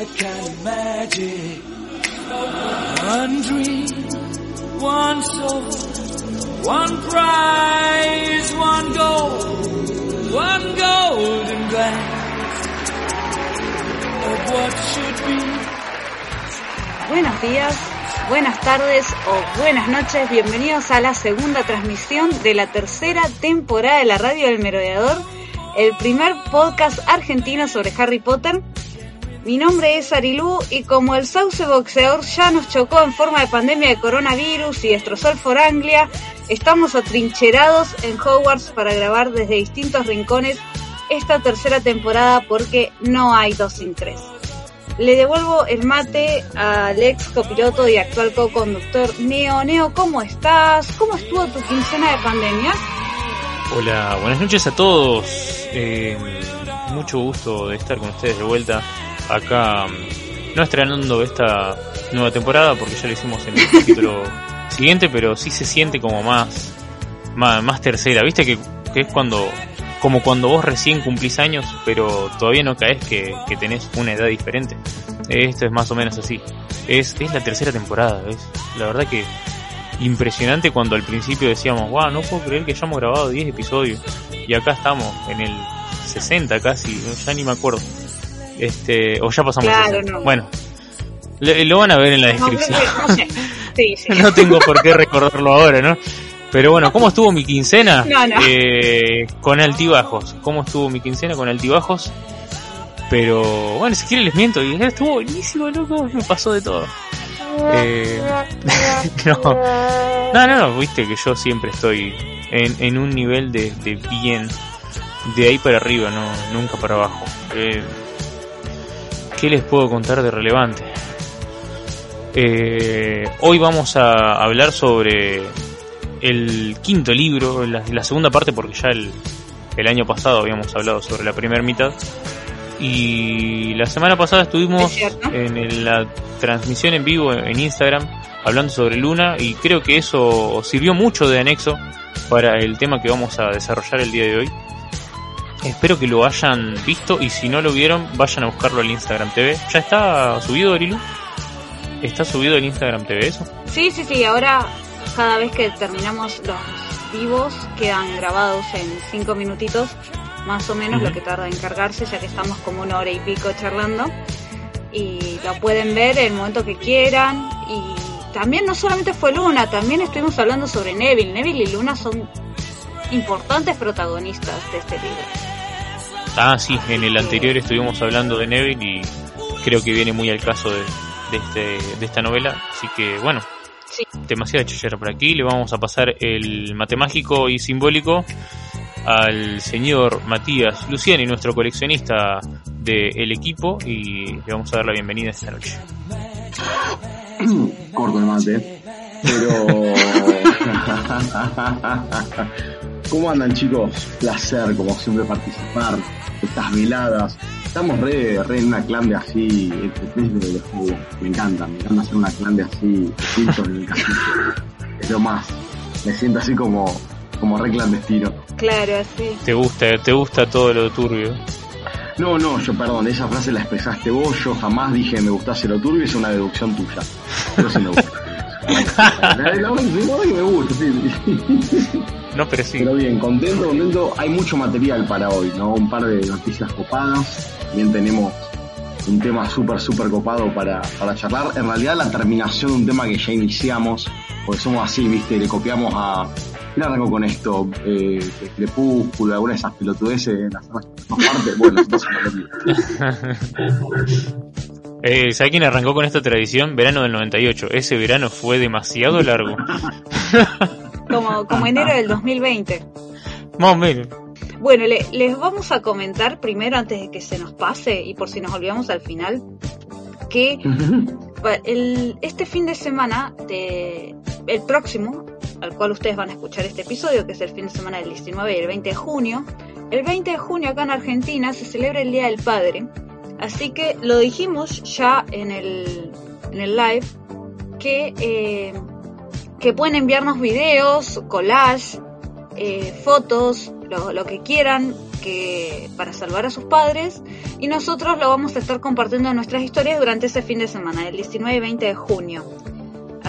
a kind of magic. One dream, one soul, one prize, one goal, one. Buenos días, buenas tardes o buenas noches. Bienvenidos a la segunda transmisión de la tercera temporada de la Radio del Merodeador, el primer podcast argentino sobre Harry Potter. Mi nombre es Arilú y como el sauce boxeador ya nos chocó en forma de pandemia de coronavirus y destrozó el Foranglia, estamos atrincherados en Hogwarts para grabar desde distintos rincones esta tercera temporada porque no hay dos sin tres. Le devuelvo el mate al ex copiloto y actual co-conductor Neo. Neo, ¿cómo estás? ¿Cómo estuvo tu quincena de pandemia? Hola, buenas noches a todos. Eh, mucho gusto de estar con ustedes de vuelta acá, mm, no estrenando esta nueva temporada porque ya lo hicimos en el capítulo siguiente, pero sí se siente como más, más, más tercera. ¿Viste que, es cuando como cuando vos recién cumplís años, pero todavía no caes que, que tenés una edad diferente. Esto es más o menos así. Es, es la tercera temporada, ¿ves? La verdad que impresionante cuando al principio decíamos, wow, no puedo creer que hayamos grabado 10 episodios. Y acá estamos, en el 60 casi, ya ni me acuerdo. Este, o ya pasamos Claro, el 60. no. Bueno, le- lo van a ver en la descripción. no sé. Sí, sí. no tengo por qué recordarlo ahora, ¿no? Pero bueno, ¿cómo estuvo mi quincena? Eh, con altibajos. ¿Cómo estuvo mi quincena con altibajos? Pero bueno, si quieren les miento. Y estuvo buenísimo, loco. Me pasó de todo. Eh, no. no, no, no, viste que yo siempre estoy en, en un nivel de, de bien. De ahí para arriba, no, nunca para abajo. Eh, ¿Qué les puedo contar de relevante? Eh, hoy vamos a hablar sobre el quinto libro, la, la segunda parte, porque ya el, el año pasado habíamos hablado sobre la primera mitad. Y la semana pasada estuvimos Es en la transmisión en vivo en Instagram hablando sobre Luna y creo que eso sirvió mucho de anexo para el tema que vamos a desarrollar el día de hoy. Espero que lo hayan visto y si no lo vieron, vayan a buscarlo al Instagram TV. ¿Ya está subido, Orilu? ¿Está subido el Instagram TV eso? Sí, sí, sí. Ahora, cada vez que terminamos los vivos, quedan grabados en cinco minutitos, más o menos lo que tarda en cargarse, ya que estamos como una hora y pico charlando. Y lo pueden ver en el momento que quieran. Y también no solamente fue Luna, también estuvimos hablando sobre Neville. Neville y Luna son importantes protagonistas de este libro. Ah, sí, en el anterior estuvimos hablando de Neville y creo que viene muy al caso de, de, este, de esta novela. Así que bueno, Sí. demasiada chillera por aquí. Le vamos a pasar el mate mágico y simbólico al señor Matías Luciani, nuestro coleccionista del equipo, y le vamos a dar la bienvenida esta noche. corto el mate. Pero. ¿Cómo andan, chicos? Placer, como siempre, participar estas veladas. Estamos re, re en una clan de así, entre tres de los juegos. Me encanta, me encanta hacer una clan de así, juntos en el castillo. Es lo más. Me siento así como, como re clandestino. Claro, así. ¿Te gusta, te gusta todo lo turbio? No, no, yo perdón, esa frase la expresaste vos, yo jamás dije me gustase lo turbio, es una deducción tuya. Yo sí me gusta. Me gusta, sí. No, pero sí. Pero bien, contento, contento. Hay mucho material para hoy, ¿no? Un par de noticias copadas. También tenemos un tema súper, súper copado para, para charlar. En realidad la terminación de un tema que ya iniciamos, porque somos así, ¿viste? Le copiamos a... ¿Quién arrancó con esto? Eh, Crepúsculo, alguna de esas pelotudeces, las otras partes. Bueno, entonces no lo digo. Eh, ¿Sabe quién arrancó con esta tradición? Verano del 98. Ese verano fue demasiado largo. Como, como enero del 2020. Más o menos. Bueno, le- les vamos a comentar primero, antes de que se nos pase, y por si nos olvidamos al final, que el, este fin de semana, de, el próximo, al cual ustedes van a escuchar este episodio, que es el fin de semana del 19 y el 20 de junio, el 20 de junio acá en Argentina se celebra el Día del Padre. Así que lo dijimos ya en el, en el live, que, eh, que pueden enviarnos videos, collage, eh, fotos, lo, lo que quieran, que para salvar a sus padres y nosotros lo vamos a estar compartiendo en nuestras historias durante ese fin de semana, el 19 y 20 de junio.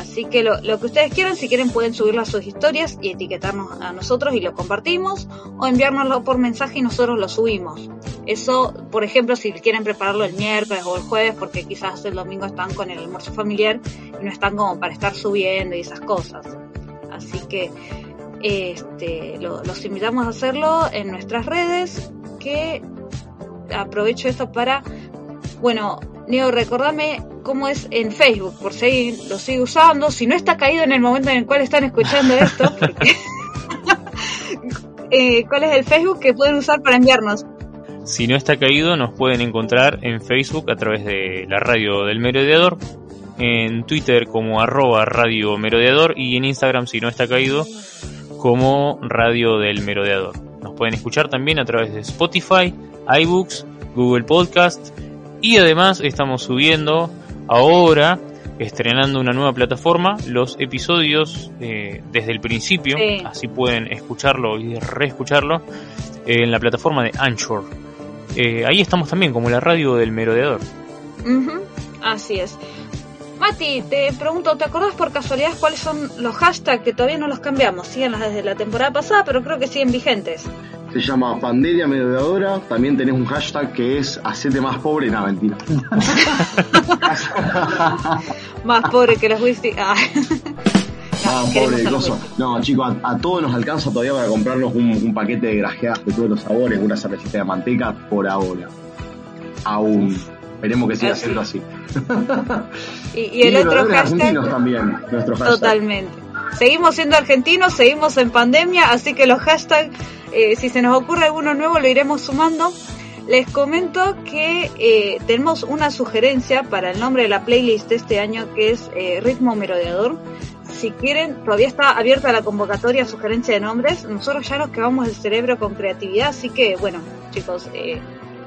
Así que lo, que ustedes quieran, si quieren pueden subirlo a sus historias y etiquetarnos a nosotros y lo compartimos o enviárnoslo por mensaje y nosotros lo subimos. Eso, por ejemplo, si quieren prepararlo el miércoles o el jueves porque quizás el domingo están con el almuerzo familiar y no están como para estar subiendo y esas cosas. Así que este, los invitamos a hacerlo en nuestras redes que aprovecho esto para, bueno, Neo, recordame cómo es en Facebook, por si lo sigue usando. Si no está caído en el momento en el cual están escuchando esto, eh, ¿cuál es el Facebook que pueden usar para enviarnos? Si no está caído, nos pueden encontrar en Facebook a través de la radio del merodeador, en Twitter como arroba radio merodeador y en Instagram, si no está caído, como radio del merodeador. Nos pueden escuchar también a través de Spotify, iBooks, Google Podcast y además estamos subiendo ahora, estrenando una nueva plataforma, los episodios eh, desde el principio, así pueden escucharlo y reescucharlo en la plataforma de Anchor. Eh, ahí estamos también, como la radio del merodeador. Así es. Mati, te pregunto, ¿te acordás por casualidad cuáles son los hashtags que todavía no los cambiamos? Siguen desde la temporada pasada, pero creo que siguen vigentes se llama Panderia Mediadora. También tenés un hashtag que es Hacete más pobre. No, mentira. más pobre que los whisky. Ah. Pobre No, chicos, a, todos nos alcanza todavía para comprarnos un, paquete de grajeadas de todos los sabores, una cervecita de manteca por ahora. Aún. Esperemos que siga siendo así. y, el otro hashtag. argentinos también, nuestro Totalmente. Seguimos siendo argentinos, seguimos en pandemia, así que los hashtags eh, si se nos ocurre alguno nuevo lo iremos sumando. Les comento que eh, tenemos una sugerencia para el nombre de la playlist de este año que es eh, Ritmo Merodeador. Si quieren, todavía está abierta la convocatoria sugerencia de nombres. Nosotros ya nos quedamos el cerebro con creatividad, así que bueno, chicos,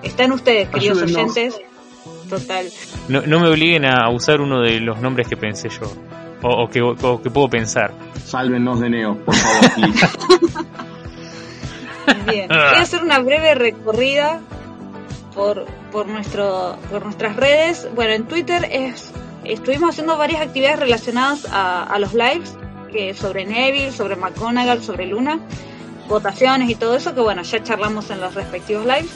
están ustedes, queridos oyentes. Total. No, no me obliguen a usar uno de los nombres que pensé yo. O, que, que, puedo pensar. Sálvenos de Neo, por favor. Bien, voy a hacer una breve recorrida por, por, nuestro, por nuestras redes. Bueno, en Twitter es, estuvimos haciendo varias actividades relacionadas a, los lives, que sobre Neville, sobre McGonagall, sobre Luna, votaciones y todo eso, que bueno, ya charlamos en los respectivos lives.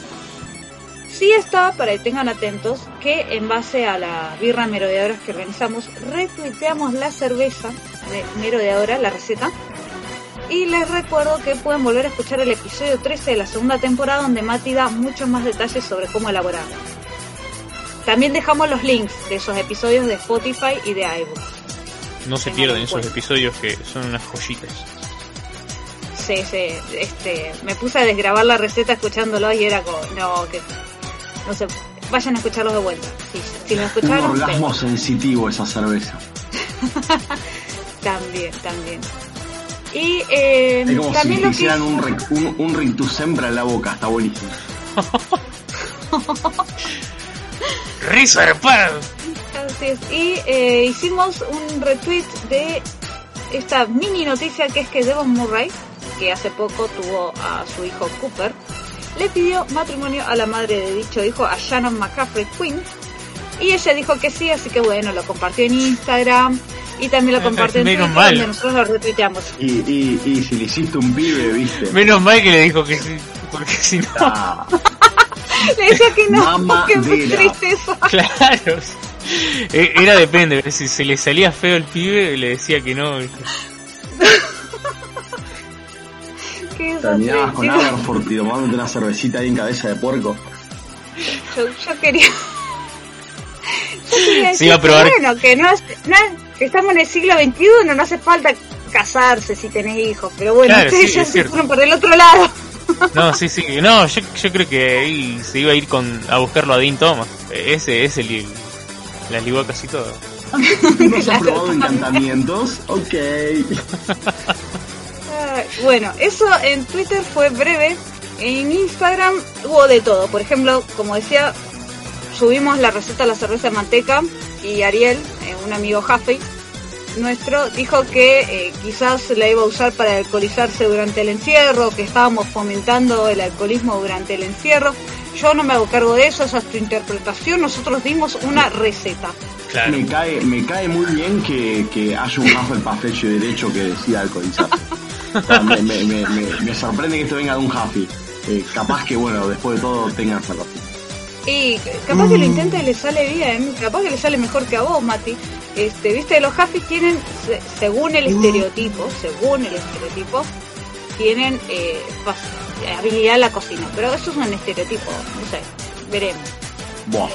Sí está, para que tengan atentos, que en base a la birra merodeadora que organizamos, retuiteamos la cerveza de merodeadora, la receta, y les recuerdo que pueden volver a escuchar el episodio 13 de la segunda temporada donde Mati da muchos más detalles sobre cómo elaborarlo. También dejamos los links de esos episodios de Spotify y de iBooks. No se pierdan esos episodios que son unas joyitas. Sí, sí, este, me puse a desgrabar la receta escuchándolo y era como, no, que, no sé, vayan a escucharlos de vuelta. si lo escucharon. Un orgasmo sensitivo esa cerveza. también, también. Y eh, es como también si lo hicieran un, un, un rictus en la boca, está buenísimo. Risa Así es. Y eh, hicimos un retweet de esta mini noticia que es que Devon Murray, que hace poco tuvo a su hijo Cooper, le pidió matrimonio a la madre de dicho hijo, a Shannon McCaffrey Quinn. Y ella dijo que sí, así que bueno, lo compartió en Instagram y también lo compartió en Twitter mal. nosotros lo retuiteamos. Y, y, y si le hiciste un pibe, viste. Menos mal que le dijo que sí, porque si no. Ah. le decía que no, porque fue tristeza. Claro. E, era depende, si se le salía feo el pibe, le decía que no. Terminabas con Aberford y tomándote una cervecita ahí en cabeza de puerco. Yo, yo quería. Yo quería decir, sí, a probar. bueno, que no es, no es estamos en el siglo XXI, no hace falta casarse si tenés hijos, pero bueno, ustedes ya se fueron por el otro lado. No, sí, sí, no, yo, yo creo que ahí se iba a ir con a buscarlo a Dean Thomas. Ese es el la ligó casi todo. ¿No has probado encantamientos? Ok. Bueno, eso en Twitter fue breve. En Instagram hubo de todo. Por ejemplo, como decía, subimos la receta de la cerveza de manteca y Ariel, eh, un amigo Jaffe, nuestro dijo que eh, quizás la iba a usar para alcoholizarse durante el encierro, que estábamos fomentando el alcoholismo durante el encierro. Yo no me hago cargo de eso, esa es tu interpretación. Nosotros dimos una receta. Me cae, me cae muy bien que, que haya un Hufflepuff hecho y derecho que decida alcoholizarse. me, me, me, me, sorprende que esto venga de un Huffy. Eh, capaz que, bueno, después de todo tengan salvación. Y capaz que lo intenta y le sale bien, capaz que le sale mejor que a vos, Mati. Este, viste, los Huffy tienen, según el estereotipo, según el estereotipo, tienen eh, habilidad en la cocina. Pero eso es un estereotipo, no sé, veremos. Buah.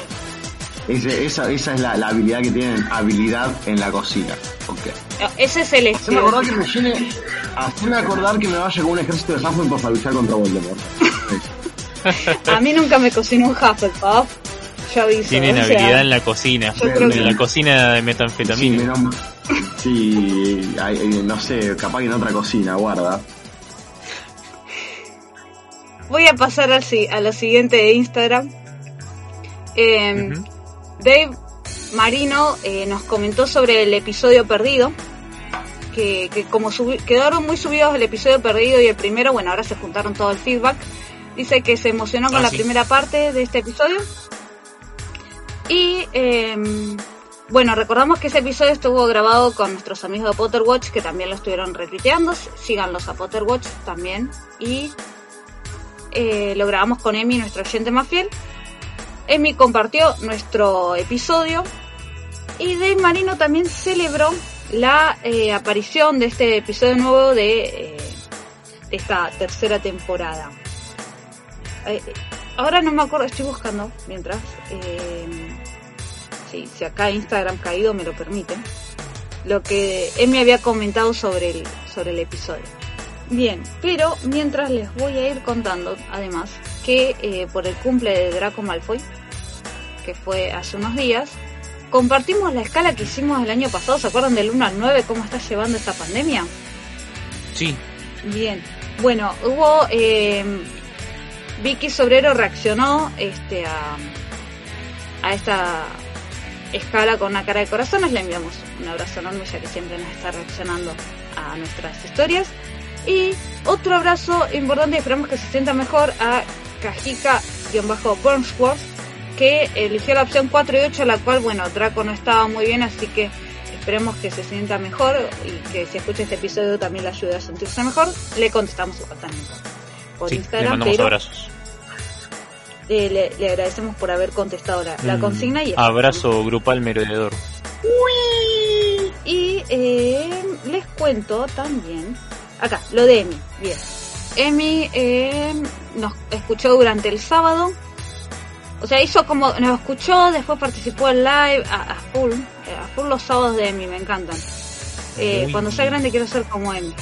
Esa, esa es la, la, habilidad que tienen, habilidad en la cocina. Okay. ese es el estereotipo. Hazme acordar que me llene, hazme acordar que me vaya con un ejército de Hufflepuff para luchar contra Voldemort. A mí nunca me cocinó un Hufflepuff. Yo aviso, Tienen habilidad en la cocina. En la cocina de metanfetamina. Sí, sí no sé, capaz que en otra cocina, guarda. Voy a pasar así a lo siguiente de Instagram. Eh, Dave Marino eh, nos comentó sobre el episodio perdido. Que, que como quedaron muy subidos el episodio perdido y el primero, bueno, ahora se juntaron todo el feedback. Dice que se emocionó con ah, la primera parte de este episodio. Y em, bueno, recordamos que ese episodio estuvo grabado con nuestros amigos de Potterwatch, que también lo estuvieron retuiteando. Síganlos a Potterwatch también. Y eh, lo grabamos con Emi, nuestro oyente más fiel. Emi compartió nuestro episodio. Y Dave Marino también celebró la eh, aparición de este episodio nuevo de, eh, esta tercera temporada. Eh, ahora no me acuerdo, estoy buscando mientras. Si acá Instagram caído me lo permite. Lo que me había comentado sobre el, sobre el episodio. Bien, pero mientras les voy a ir contando, además, que eh, por el cumple de Draco Malfoy, que fue hace unos días, compartimos la escala que hicimos el año pasado. ¿Se acuerdan del 1 al 9 cómo está llevando esta pandemia? Sí. Bien. Bueno, hubo eh, Vicky Sobrero reaccionó este, a, a esta escala con una cara de corazones. Le enviamos un abrazo enorme ya que siempre nos está reaccionando a nuestras historias. Y otro abrazo importante, esperamos que se sienta mejor a Kajika-Burnsworth, que eligió la opción 4 y 8, la cual, bueno, Draco no estaba muy bien, así que esperemos que se sienta mejor y que si escucha este episodio también le ayude a sentirse mejor. Le contestamos su también por Instagram. Le pero abrazos. le, agradecemos por haber contestado la, mm, consigna. y Abrazo grupal merodeador. Y eh, les cuento también, acá, lo de Emi. Bien. Emi eh, nos escuchó durante el sábado. O sea, hizo como, nos escuchó, después participó en live a, full. Eh, a full los sábados de Emi, me encantan. cuando sea grande quiero ser como Emi.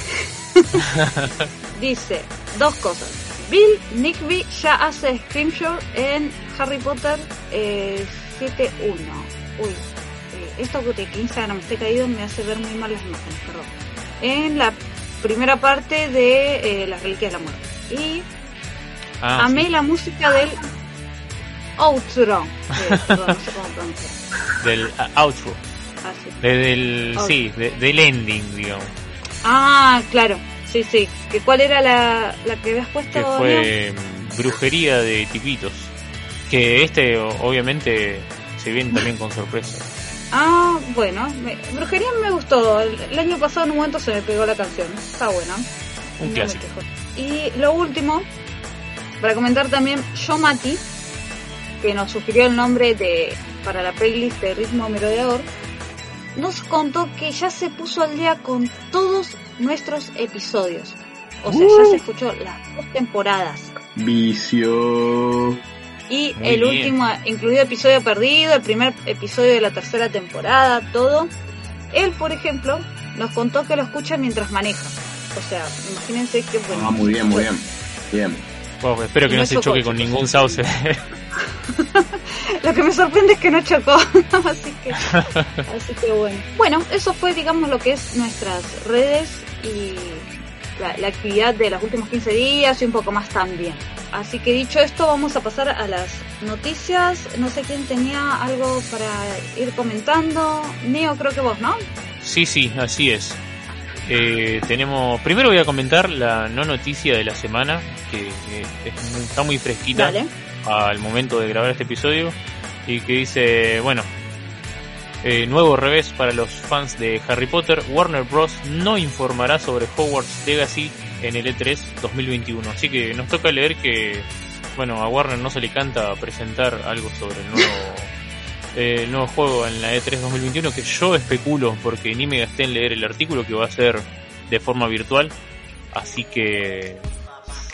Dice dos cosas. Bill Nickby ya hace screenshot en Harry Potter 7.1. Eh, Uy, eh, esto que Instagram esté caído me hace ver muy mal las imágenes, perdón. En la primera parte de eh, Las Reliquias de la Muerte. Y ah, amé la música del outro. perdón, no sé cómo Del uh, outro. Ah, sí. del, sí, del ending, digamos. Ah, claro. Sí, sí. ¿Que ¿Cuál era la, la que habías puesto? Que fue Brujería de Tipitos. Que este, obviamente, se viene también con sorpresa. Ah, bueno. Brujería me gustó. El, año pasado en un momento se me pegó la canción. Está buena. Un clásico. Y lo último, para comentar también, Mati que nos sugirió el nombre de para la playlist de Ritmo Merodeador, nos contó que ya se puso al día con todos nuestros episodios. O sea, ya se escuchó las dos temporadas. Vicio. Y el último, incluido episodio perdido, el primer episodio de la tercera temporada, todo. Él, por ejemplo, nos contó que lo escucha mientras maneja. O sea, imagínense que bueno. Ah, muy bien, muy bien. Bien. espero que no, se choque con ningún sauce. lo que me sorprende es que no chocó. así, que, así que bueno. Bueno, eso fue, digamos, lo que es nuestras redes y la, actividad de los últimos 15 días y un poco más también. Así que dicho esto, vamos a pasar a las noticias. No sé quién tenía algo para ir comentando. Neo, creo que vos, ¿no? Sí, sí, así es. Eh, tenemos. Primero voy a comentar la no noticia de la semana, que, está muy fresquita al momento de grabar este episodio, y que dice: Bueno, eh, nuevo revés para los fans de Harry Potter. Warner Bros. no informará sobre Hogwarts Legacy en el E3 2021. Así que nos toca leer que, bueno, a Warner no se le canta presentar algo sobre el nuevo eh, nuevo juego en la E3 2021 que yo especulo porque ni me gasté en leer el artículo que va a ser de forma virtual, así que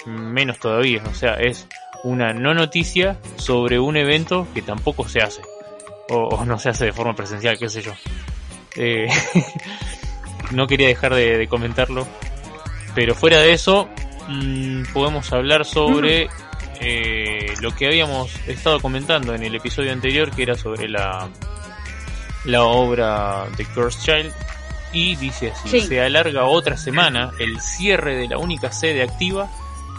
menos todavía, o sea, es una no noticia sobre un evento que tampoco se hace, o, no se hace de forma presencial, qué sé yo. Eh, no quería dejar de, comentarlo, pero fuera de eso, mm, podemos hablar sobre eh, lo que habíamos estado comentando en el episodio anterior, que era sobre la, la obra de Cursed Child. Y dice así, se alarga otra semana el cierre de la única sede activa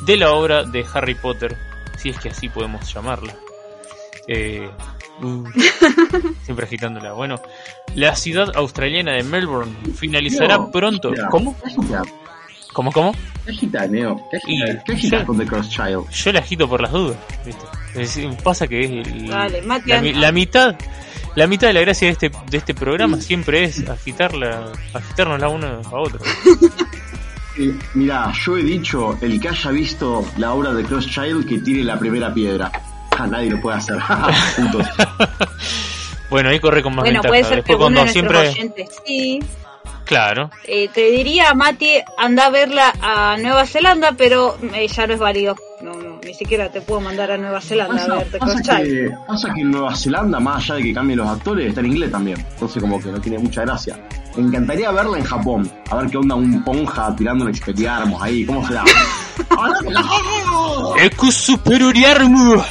de la obra de Harry Potter, si es que así podemos llamarla. Eh, uh, siempre agitándola. Bueno, la ciudad australiana de Melbourne finalizará pronto. ¿Cómo? ¿Cómo, cómo? ¿Qué agitas, Neo? ¿Qué agitas, ¿Qué agitas con The Cross Child? Yo la agito por las dudas. ¿viste? pasa que es el, la, mitad la mitad de la gracia de este de este programa siempre es agitarla agitarnos la una a otra eh, mira yo he dicho el que haya visto la obra de Cross Child que tire la primera piedra ah, nadie lo puede hacer bueno ahí corre con más bueno, puede ser que uno de siempre sí Claro. Eh, te diría, Mati, anda a verla a Nueva Zelanda, pero eh, ya no es válido. No, no, ni siquiera te puedo mandar a Nueva Zelanda a verte pasa que, pasa que en Nueva Zelanda, más allá de que cambien los actores, está en inglés también. Entonces como que no tiene mucha gracia. Me encantaría verla en Japón. A ver qué onda un ponja tirando un experiarmos ahí. ¿Cómo será? Ecu superioriarmus.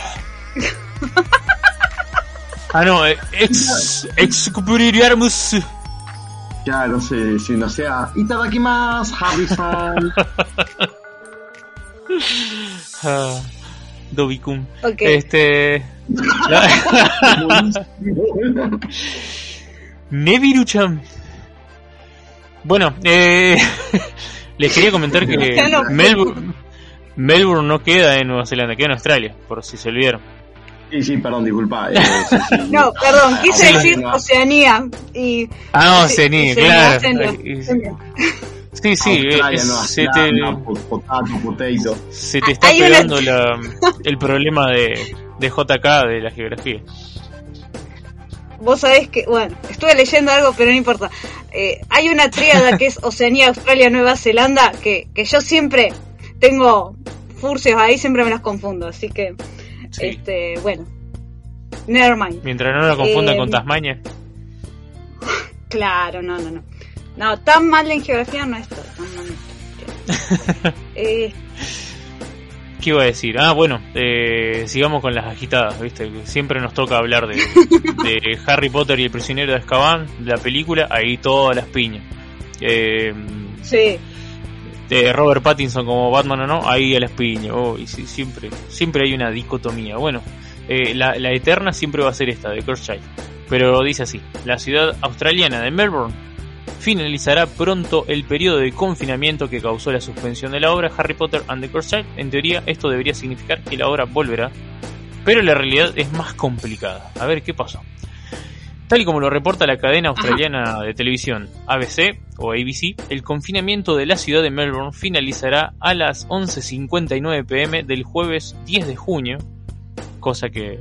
Ah, no, eh, ex, ex superioriarmus. Ya, no sé, si no sea Itadakimasu, Harry-san. ah, Dobikun. Este. Nebiru-chan. Bueno, eh, les quería comentar que Melbourne, Melbourne no queda en Nueva Zelanda, queda en Australia, por si se olvidaron. Sí, sí, perdón, disculpa. Eh, no, perdón, quise decir Oceanía. Y, ah, no, Oceanía, claro. Sí, sí, se, te, se te está pegando la, el problema de, de JK de la geografía. Vos sabés que, bueno, estuve leyendo algo, pero no importa. Eh, hay una tríada que es Oceanía, Australia, Nueva Zelanda, que, que yo siempre tengo furcios ahí, siempre me las confundo, así que este, bueno. Nevermind. Mientras no lo confundan con eh, Tasmania. Claro, no, no, no. No, tan mal en geografía no estoy. eh, ¿Qué iba a decir? Ah, bueno, eh, sigamos con las agitadas, ¿viste? Siempre nos toca hablar de, de Harry Potter y el prisionero de Azkaban, la película, ahí todas las piñas. Eh, sí de Robert Pattinson como Batman o no, ahí a la espiña. Oh, y siempre, siempre hay una dicotomía. Bueno, eh, la, eterna siempre va a ser esta, de Child. Pero dice así, la ciudad australiana de Melbourne finalizará pronto el periodo de confinamiento que causó la suspensión de la obra Harry Potter and the Cursed Child. En teoría esto debería significar que la obra volverá, pero la realidad es más complicada. A ver qué pasó. Tal y como lo reporta la cadena australiana de televisión ABC o ABC, el confinamiento de la ciudad de Melbourne finalizará a las 11.59 pm del jueves 10 de junio, cosa que eh,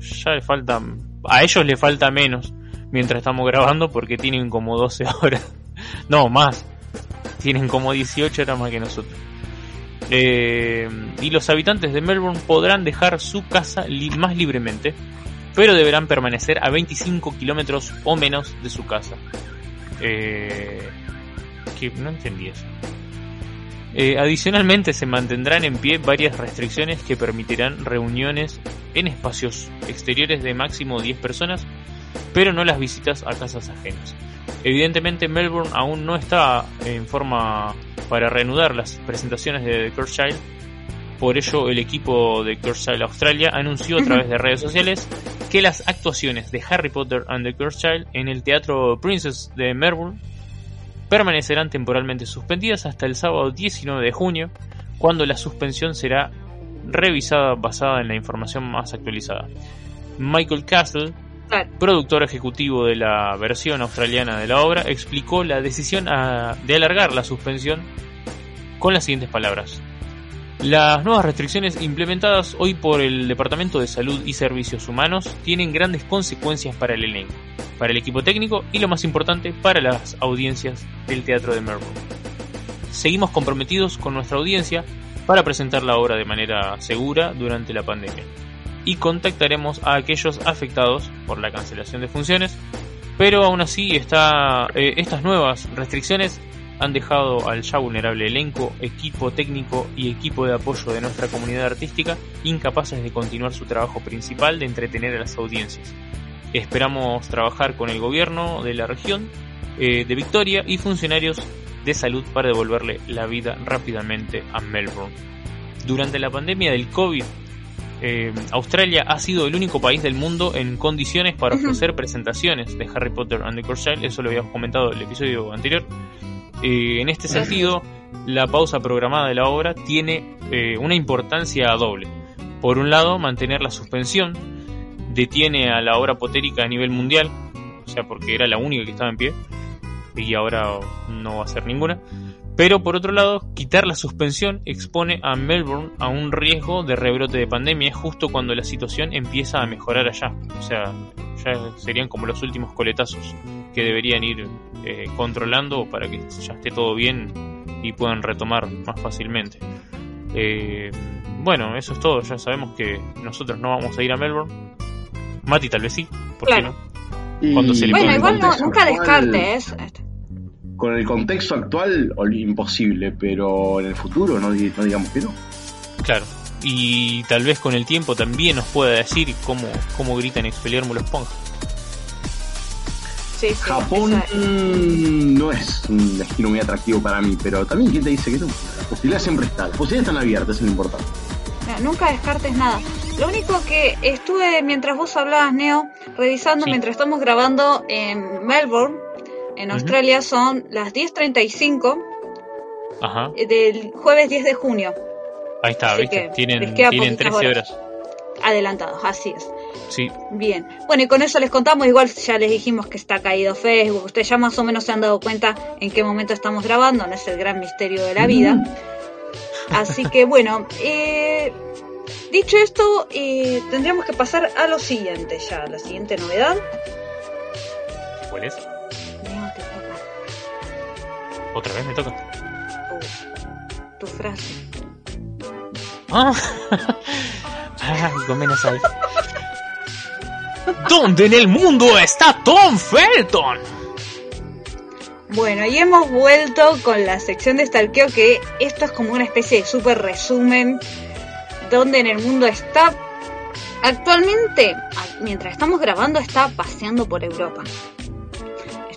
ya le falta, a ellos le falta menos mientras estamos grabando porque tienen como 12 horas, no más, tienen como 18 horas más que nosotros. Eh, y los habitantes de Melbourne podrán dejar su casa más libremente pero deberán permanecer a 25 kilómetros o menos de su casa. Eh, que no entendí eso. Eh, adicionalmente se mantendrán en pie varias restricciones que permitirán reuniones en espacios exteriores de máximo 10 personas, pero no las visitas a casas ajenas. Evidentemente Melbourne aún no está en forma para reanudar las presentaciones de The Child, por ello el equipo de Child Australia anunció a través de redes sociales que las actuaciones de Harry Potter and the Cursed Child en el Teatro Princess de Melbourne permanecerán temporalmente suspendidas hasta el sábado 19 de junio, cuando la suspensión será revisada basada en la información más actualizada. Michael Castle, productor ejecutivo de la versión australiana de la obra, explicó la decisión a- de alargar la suspensión con las siguientes palabras. Las nuevas restricciones implementadas hoy por el Departamento de Salud y Servicios Humanos tienen grandes consecuencias para el elenco, para el equipo técnico y lo más importante, para las audiencias del Teatro de Melbourne. Seguimos comprometidos con nuestra audiencia para presentar la obra de manera segura durante la pandemia y contactaremos a aquellos afectados por la cancelación de funciones, pero aún así está, eh, estas nuevas restricciones han dejado al ya vulnerable elenco, equipo técnico y equipo de apoyo de nuestra comunidad artística incapaces de continuar su trabajo principal de entretener a las audiencias. Esperamos trabajar con el gobierno de la región eh, de Victoria y funcionarios de salud para devolverle la vida rápidamente a Melbourne. Durante la pandemia del COVID, eh, Australia ha sido el único país del mundo en condiciones para ofrecer presentaciones de Harry Potter and the Cursed Child, eso lo habíamos comentado en el episodio anterior. Eh, en este sentido, la pausa programada de la obra tiene eh, una importancia doble. Por un lado, mantener la suspensión detiene a la obra potérica a nivel mundial, o sea, porque era la única que estaba en pie, y ahora no va a ser ninguna. Pero por otro lado, quitar la suspensión expone a Melbourne a un riesgo de rebrote de pandemia justo cuando la situación empieza a mejorar allá. O sea, ya serían como los últimos coletazos que deberían ir eh, controlando para que ya esté todo bien y puedan retomar más fácilmente. Eh, bueno, eso es todo. Ya sabemos que nosotros no vamos a ir a Melbourne. Mati tal vez sí, ¿por qué Claro. no? Y Cuando se le Bueno, igual no, nunca descartes. este. Con el contexto actual, imposible, pero en el futuro no, di- no digamos que no. Claro. Y tal vez con el tiempo también nos pueda decir cómo, cómo gritan Expelliarmus. Sí, sí, Japón esa- mm, no es un destino muy atractivo para mí, pero también quién te dice que no. La posibilidad siempre está, las posibilidades están abiertas, es lo importante. No, nunca descartes nada. Lo único que estuve, mientras vos hablabas, Neo, revisando Sí. mientras estamos grabando en Melbourne, en. Australia, son las 10.35 Ajá. del jueves 10 de junio. Ahí está, Así ¿viste? que Tienen, les queda tienen poquitas 13 horas. horas. Adelantados, así es. Sí, Bien. Bueno, y con eso les contamos, igual ya les dijimos que está caído Facebook, ustedes ya más o menos se han dado cuenta en qué momento estamos grabando, no es el gran misterio de la vida. Así que bueno, eh, dicho esto, eh, tendríamos que pasar a lo siguiente ya, a la siguiente novedad. ¿cuál es? Otra vez me toca. tu, tu frase. Ah, ah Gomenasai. ¿Dónde en el mundo está Tom Felton? Bueno, y hemos vuelto con la sección de stalkeo que esto es como una especie de super resumen donde en el mundo está actualmente, mientras estamos grabando, está paseando por Europa.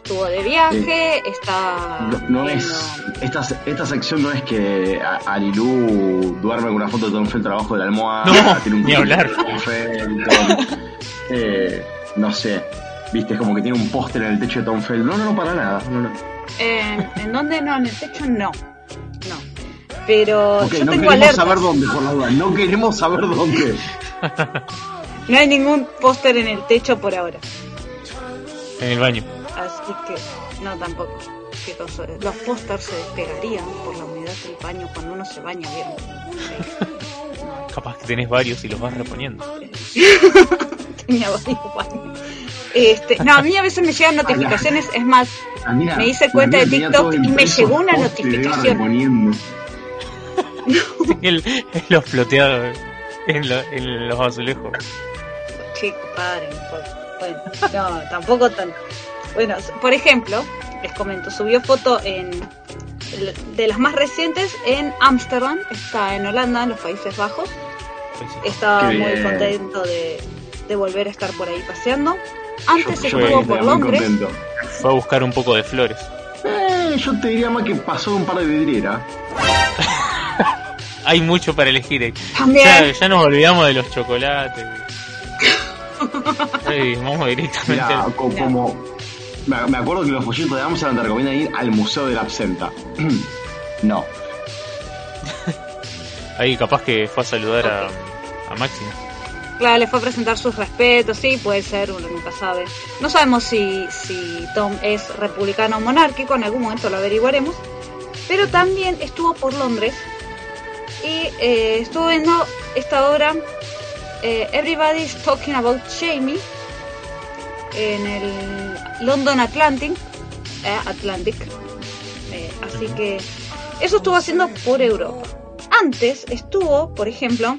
Estuvo de viaje, está No, no viendo- es, esta, esta sección no es que a- Arilú duerme con una foto de Tom Felton abajo de la almohada. No, tiene un ni hablar. de Tom Felton, eh, no sé, viste, es como que tiene un póster en el techo de Tom Felton. No, no, no, para nada. No, no. Eh, ¿En dónde no? En el techo no. No. Pero Ok, yo no tengo queremos alerta. saber dónde, por la duda. No queremos saber dónde. No hay ningún póster en el techo por ahora. En el baño. Así que no tampoco. Qué cosa. Los pósters se despegarían por la humedad del baño cuando uno se baña, ¿vieron? Sí. Capaz que tenés varios y los vas reponiendo. Tenía varios baños. Este, no, a mí a veces me llegan notificaciones, es más, Ah, mira, Me hice cuenta de TikTok y me llegó una notificación. reponiendo. El, los floteados en, lo- en los azulejos. Chicos, paren. por- Bueno, no, tampoco tanto. Bueno, por ejemplo, les comento, subió foto en de las más recientes en Ámsterdam, está en Holanda, en los Países Bajos. Estaba Qué muy bien. contento de, de volver a estar por ahí paseando. Antes Yo- estuvo por Londres. contento. Fue a buscar un poco de flores. Eh, yo te diría más que pasó un par de vidrieras. Hay mucho para elegir. eh. También. Ya, ya nos olvidamos de los chocolates. Sí, vamos directamente. Al- como. Me, acuerdo que los folletos de Amsterdam te recomiendan ir al Museo de la Absenta. no. Ahí capaz que fue a saludar a, a Máximo. Claro, le fue a presentar sus respetos, sí, puede ser, uno nunca sabe. No sabemos si, si Tom es republicano o monárquico, en algún momento lo averiguaremos. Pero también estuvo por Londres y eh, estuvo viendo esta obra eh, Everybody's Talking About Jamie en el London Atlantic. eh, Atlantic. Eh, así que eso estuvo haciendo por Europa. Antes estuvo, por ejemplo,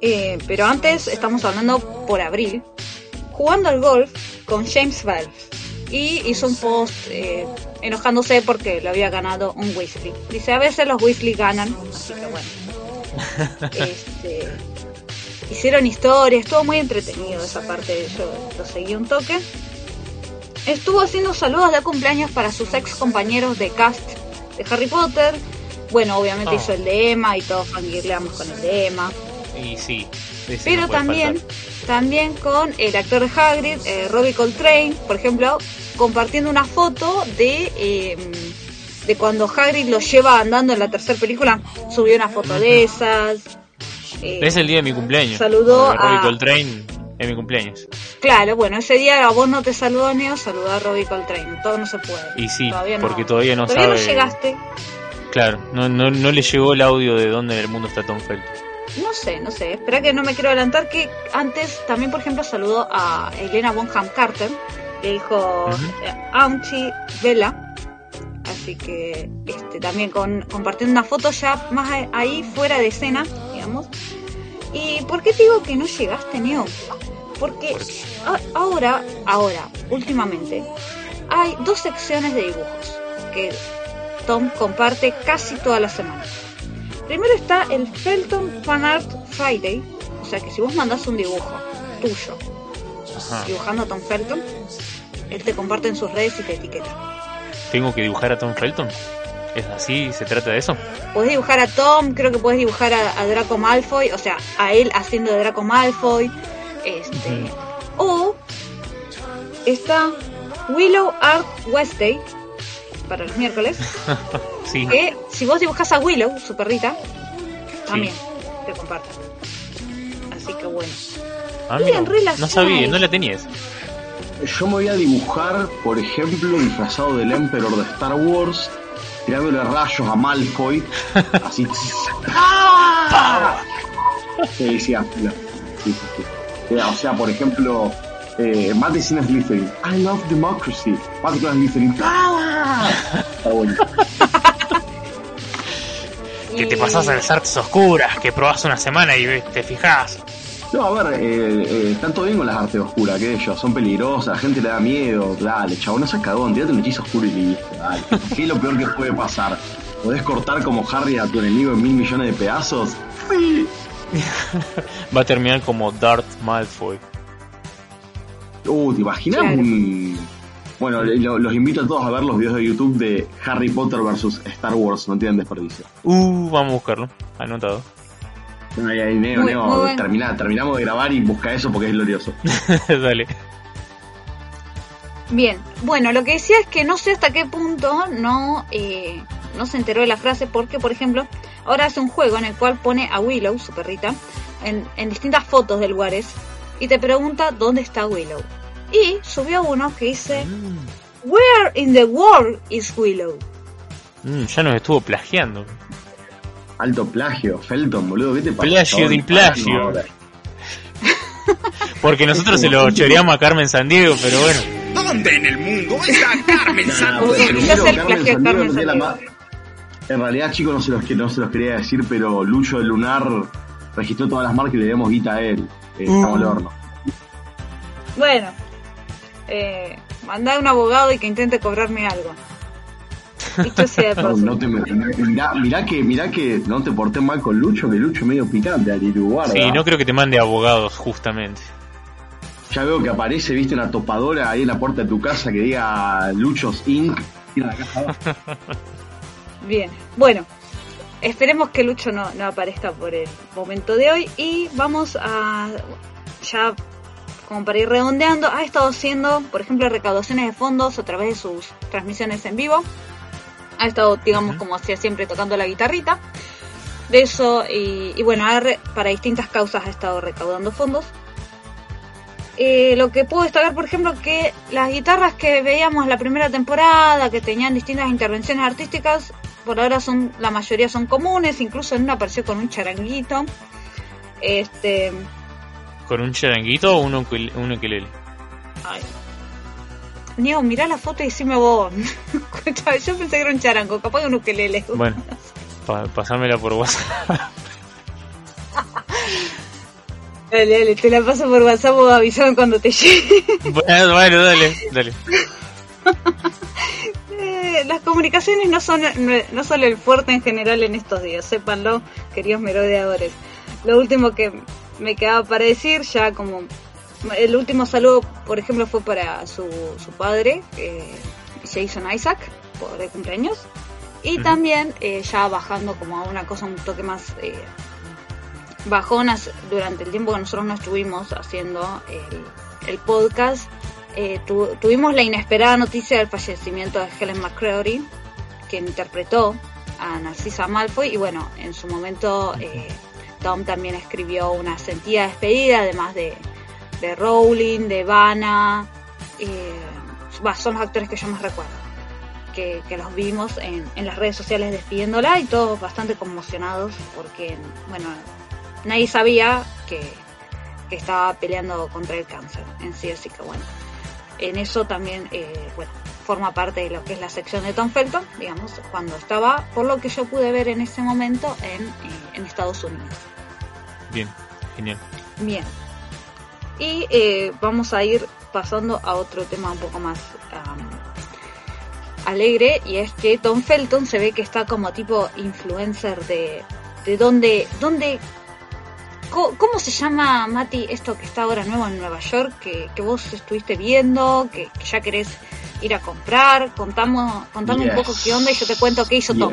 eh, pero antes estamos hablando por abril, jugando al golf con James Valve. Y hizo un post enojándose porque lo había ganado un Weasley. Dice, a veces los Weasley ganan, así que bueno. Este, hicieron historia, estuvo muy entretenido esa parte, yo lo seguí un toque. Estuvo haciendo saludos de cumpleaños para sus ex compañeros de cast de Harry Potter. Bueno, obviamente Oh. hizo el de Emma y todos fangirleamos con el de Emma. Y sí. Pero no también, también con el actor de Hagrid, eh, Robbie Coltrane, por ejemplo, compartiendo una foto de eh, de cuando Hagrid lo lleva andando en la tercera película, subió una foto de esas. Eh, Es el día de mi cumpleaños. Saludó Robbie a- Coltrane es mi cumpleaños. Claro, bueno, ese día a vos no te saludó Neo, saludó a Robbie Coltrane, todo no se puede. Y sí, porque todavía no todavía sabe- no llegaste. Claro, no, no, no le llegó el audio de dónde en el mundo está Tom Felton. No sé, no sé. Espera que no me quiero adelantar que antes también, por ejemplo, saludó a Elena Bonham Carter. Le dijo Auntie Bella. Así que este, también con, compartiendo una foto ya más ahí fuera de escena, ¿Y por qué te digo que no llegaste, Neo? Porque ahora, ahora, últimamente, hay dos secciones de dibujos que Tom comparte casi toda la semana. Primero está el Felton Fan Art Friday, o sea que si vos mandás un dibujo tuyo Ajá. dibujando a Tom Felton, él te comparte en sus redes y te etiqueta. ¿Tengo que dibujar a Tom Felton? ¿Es así? ¿Se trata de eso? Podés dibujar a Tom, creo que podés dibujar a, a Draco Malfoy, o sea, a él haciendo de Draco Malfoy. Este, O está Willow Art Wednesday para los miércoles, Sí. que si vos dibujás a Willow, su perrita, también te comparte. Así que bueno. Ah, y mira, en relación no sabía, no la tenías. Yo me voy a dibujar, por ejemplo, disfrazado del Emperor de Star Wars, tirándole rayos a Malfoy, así. ¡Ah! Sí, sí, así, sí, sí, sí. O sea, por ejemplo, eh, mate sin Slytherin. I love democracy. Mate con Slytherin. ¡Ah! Está bueno. Que te pasás a las artes oscuras, que probás una semana y ves- te fijás. No, a ver, eh, eh, están todo bien con las artes oscuras, que ellos son peligrosas, la gente le da miedo. Dale, chabón, no seas cagón, tirate un hechizo oscuro y listo. Dale. ¿Qué es lo peor que puede pasar? ¿Podés cortar como Harry a tu enemigo en mil millones de pedazos? Sí. Va a terminar como Darth Malfoy. Uh, ¿te imaginas Claro. un...? Bueno, lo- los invito a todos a ver los videos de YouTube de Harry Potter versus Star Wars, no tienen desperdicio. Uh, vamos a buscarlo. Anotado. Ahí, ahí, Neo, Muy- Neo, muy bueno. termina- terminamos de grabar y busca eso porque es glorioso. Dale. Bien, bueno, lo que decía es que no sé hasta qué punto no, eh, no se enteró de la frase porque, por ejemplo, ahora hace un juego en el cual pone a Willow, su perrita, en, en distintas fotos de lugares y te pregunta dónde está Willow. Y subió uno que dice, Where in the world is Willow? Mm, ya nos estuvo plagiando. Alto plagio, Felton, boludo, ¿qué te pasa? Plagio di plagio. Porque nosotros se lo choreamos a Carmen Sandiego, pero bueno. ¿Dónde en el mundo está Carmen Sandiego? El de En realidad, chicos, no se, los, que- no se los quería decir, pero Lucho del Lunar registró todas las marcas y le debemos guita a él. Eh, Estamos al horno. Bueno, eh, mandá un abogado y que intente cobrarme algo. Dicho sea de No, paso. no te me- mirá, mirá que, mirá que no te porté mal con Lucho, que Lucho es medio picante, guarda. Sí, no creo que te mande abogados, justamente. Ya veo que aparece, viste, una topadora ahí en la puerta de tu casa que diga Luchos Inc. Tira la caja abajo. Bien, bueno, esperemos que Lucho no, no aparezca por el momento de hoy y vamos a ya como para ir redondeando, ha estado haciendo, por ejemplo, recaudaciones de fondos a través de sus transmisiones en vivo. Ha estado, digamos, como hacía siempre, tocando la guitarrita. De eso, y, bueno, para distintas causas ha estado recaudando fondos. Eh, lo que puedo destacar, por ejemplo, que las guitarras que veíamos la primera temporada, que tenían distintas intervenciones artísticas, por ahora son la mayoría son comunes, incluso en una apareció con un charanguito. Este, ¿Con un charanguito o un, ukelele? Ay. Niego, mirá la foto y decime vos. Yo pensé que era un charango, capaz que un ukelele. Bueno, pasámela por WhatsApp. Dale, dale, te la paso por WhatsApp o avisame cuando te llegue. Bueno, bueno, dale, dale. Eh, las comunicaciones no son, no son el fuerte en general en estos días, sépanlo, queridos merodeadores. Lo último que me quedaba para decir, ya como el último saludo, por ejemplo, fue para su, su padre, eh, Jason Isaac, por el cumpleaños. Y también, eh, ya bajando como a una cosa un toque más eh, bajonas, durante el tiempo que nosotros no estuvimos haciendo el, el podcast, eh, tuvimos la inesperada noticia del fallecimiento de Helen McCreary, quien interpretó a Narcisa Malfoy. Y bueno, en su momento Tom también escribió una sentida despedida, además de, de Rowling, de Vanna. Eh, son los actores que yo más recuerdo. Que, los vimos en, en, las redes sociales despidiéndola y todos bastante conmocionados porque, bueno, nadie sabía que, que estaba peleando contra el cáncer en sí, así que bueno, en eso también, eh, bueno, forma parte de lo que es la sección de Tom Felton, digamos, cuando estaba, por lo que yo pude ver en ese momento, en, eh, en Estados Unidos. Bien, genial. Bien. Y eh, vamos a ir pasando a otro tema un poco más alegre, y es que Tom Felton se ve que está como tipo influencer de, de dónde, dónde ¿Cómo, se llama, Mati, esto que está ahora nuevo en Nueva York, que, que vos estuviste viendo, que, ya querés ir a comprar? Contamos, contame un poco qué onda y yo te cuento qué hizo Tom.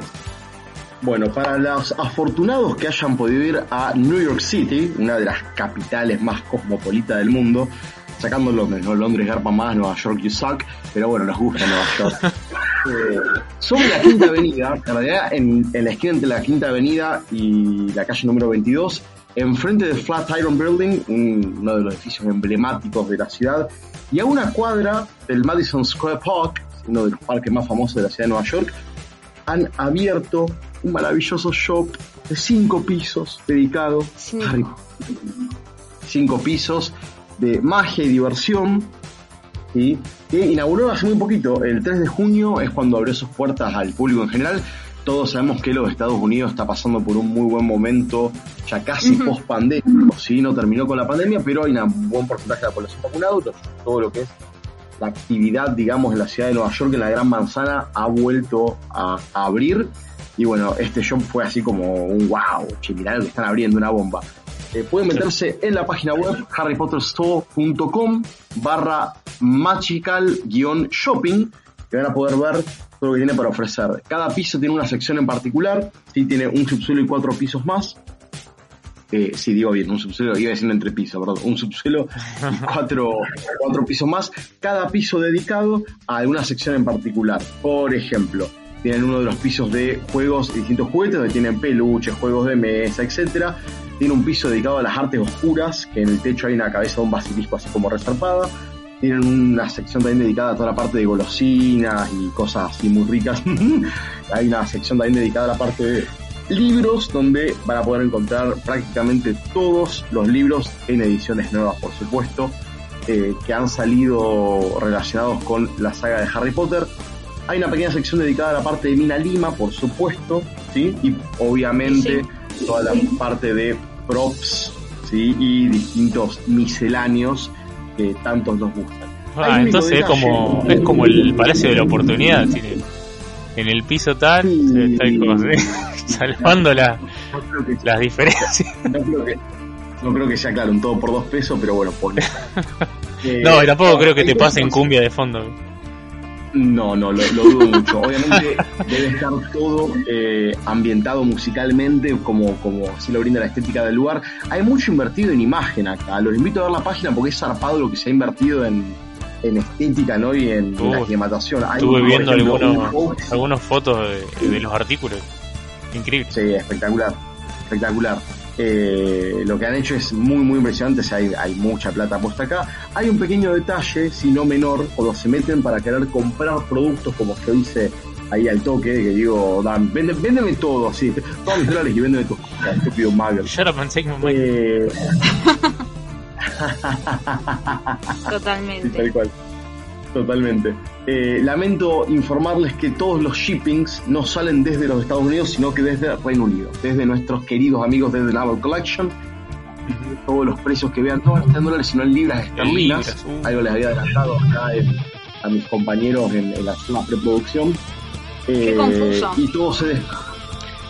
Bueno, para los afortunados que hayan podido ir a New York City, una de las capitales más cosmopolitas del mundo, sacando Londres, ¿no? Londres garpa más, Nueva York you suck, pero bueno, nos gusta Nueva York. eh, sobre la Quinta Avenida, en realidad en, en, la esquina entre la Quinta Avenida y la calle número 22, enfrente de Flatiron Building, uno de los edificios emblemáticos de la ciudad, y a una cuadra del Madison Square Park, uno de los parques más famosos de la ciudad de Nueva York, han abierto un maravilloso shop de cinco pisos dedicado a Harry Cinco pisos de magia y diversión, que inauguró hace muy poquito, el 3 de junio es cuando abrió sus puertas al público en general, todos sabemos que los Estados Unidos está pasando por un muy buen momento, ya casi post pandémico, sí, no terminó con la pandemia, pero hay un buen porcentaje de la población vacunada, todo lo que es la actividad, digamos, en la ciudad de Nueva York, en la Gran Manzana, ha vuelto a, abrir. Y bueno, este show fue así como un wow, che, mirá lo que están abriendo, una bomba. Eh, pueden meterse en la página web harrypotterstore.com barra magical-shopping que van a poder ver todo lo que tiene para ofrecer. Cada piso tiene una sección en particular, sí tiene un subsuelo y cuatro pisos más. Eh, sí, digo bien, un subsuelo, iba diciendo entre pisos, perdón, un subsuelo y cuatro, cuatro pisos más. Cada piso dedicado a alguna sección en particular. Por ejemplo, tienen uno de los pisos de juegos, distintos juguetes, donde tienen peluches, juegos de mesa, etcétera. Tiene un piso dedicado a las artes oscuras, que en el techo hay una cabeza de un basilisco así como resarpada tienen una sección también dedicada a toda la parte de golosinas y cosas así muy ricas. Hay una sección también dedicada a la parte de libros, donde van a poder encontrar prácticamente todos los libros en ediciones nuevas, por supuesto, eh, que han salido relacionados con la saga de Harry Potter. Hay una pequeña sección dedicada a la parte de Mina Lima, por supuesto, ¿sí? Y obviamente toda la parte de props, ¿sí? Y distintos misceláneos que tantos nos gustan. Ah, entonces es como, es como el Palacio de la Oportunidad, en el piso tal, salvando la, las diferencias. No creo, que, no creo que sea claro, un todo por dos pesos, pero bueno, pone. no, y tampoco creo que te pasen cumbia de fondo. No, no, lo, lo dudo mucho. Obviamente debe estar todo eh, ambientado musicalmente como, como si lo brinda la estética del lugar. Hay mucho invertido en imagen acá. Los invito a ver la página porque es zarpado lo que se ha invertido en, en estética ¿no? y en, la. Hay, Estuve viendo ejemplo, algunos, un algunas fotos de, de los artículos. Increíble. Sí, espectacular, espectacular. Eh, lo que han hecho es muy, muy impresionante. o sea, hay, hay mucha plata puesta acá. Hay un pequeño detalle, si no menor, cuando se meten para querer comprar productos, como yo hice ahí al toque, que digo, Dan, vende- véndeme todo, así, todos mis dólares y véndeme tus cosas, estúpido mago. Shut up and take my money. Eh, Sí, Totalmente. tal cual. Totalmente. Eh, lamento informarles que todos los shippings no salen desde los Estados Unidos, sino que desde Reino Unido, desde nuestros queridos amigos de The Naval Collection. Todos los precios que vean no en dólares, sino en libras esterlinas. uh. Algo les había adelantado acá en- a mis compañeros en, en la zona preproducción. Qué Eh, confuso. Y todo se des-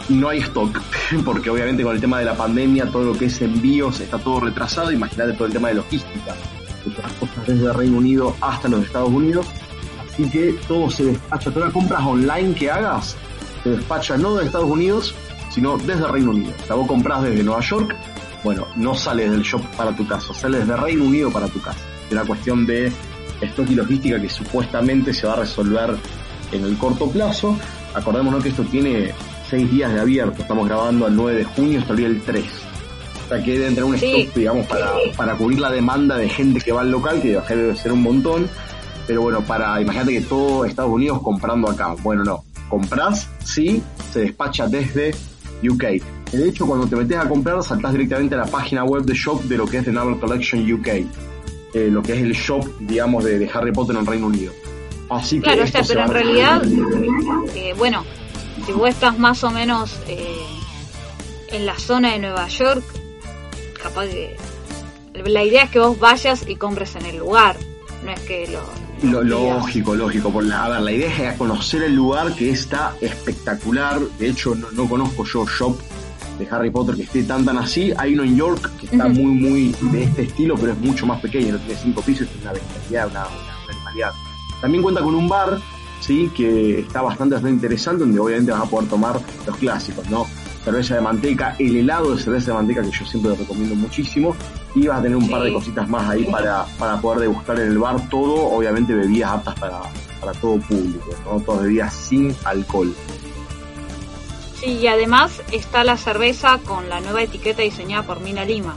no hay stock, porque obviamente con el tema de la pandemia, todo lo que es envíos está todo retrasado. Imagínate todo el tema de logística, las cosas desde Reino Unido hasta los Estados Unidos. Así que todo se despacha, todas las compras online que hagas, se despacha no de Estados Unidos, sino desde Reino Unido. O sea, vos compras desde Nueva York, bueno, no sale del shop para tu casa, sale desde Reino Unido para tu casa. Es una cuestión de stock y logística que supuestamente se va a resolver en el corto plazo. Acordémonos que esto tiene seis días de abierto, estamos grabando el 9 de junio, estaría el 3. O sea que debe tener un Sí. stock, digamos, para, para cubrir la demanda de gente que va al local, que debe ser un montón. Pero bueno, para, imagínate que todo Estados Unidos comprando acá. Bueno, no. Comprás, sí, se despacha desde UK. De hecho, cuando te metes a comprar, saltás directamente a la página web de shop de lo que es The Naval Collection UK. eh, lo que es el shop, digamos, de, de Harry Potter en Reino Unido. Así que Claro, o sea, pero en realidad, eh, bueno, si vos estás más o menos eh, en la zona de Nueva York, capaz que la idea es que vos vayas y compres en el lugar, no es que lo... Lo- lógico, lógico. Por la, a ver, la idea es conocer el lugar que está espectacular. De hecho, no, no conozco yo shop de Harry Potter que esté tan tan así. Hay uno en York que está muy, muy de este estilo, pero es mucho más pequeño. No tiene cinco pisos, es una bestialidad, una, una, una animalidad. También cuenta con un bar, sí, que está bastante, interesante, donde obviamente vas a poder tomar los clásicos, ¿no? Cerveza de manteca, el helado de cerveza de manteca que yo siempre lo recomiendo muchísimo. Y vas a tener un par de cositas más ahí para, para poder degustar en el bar todo, obviamente bebidas aptas para, para todo público, ¿no? Todas bebidas sin alcohol. Sí, y además está la cerveza con la nueva etiqueta diseñada por Mina Lima.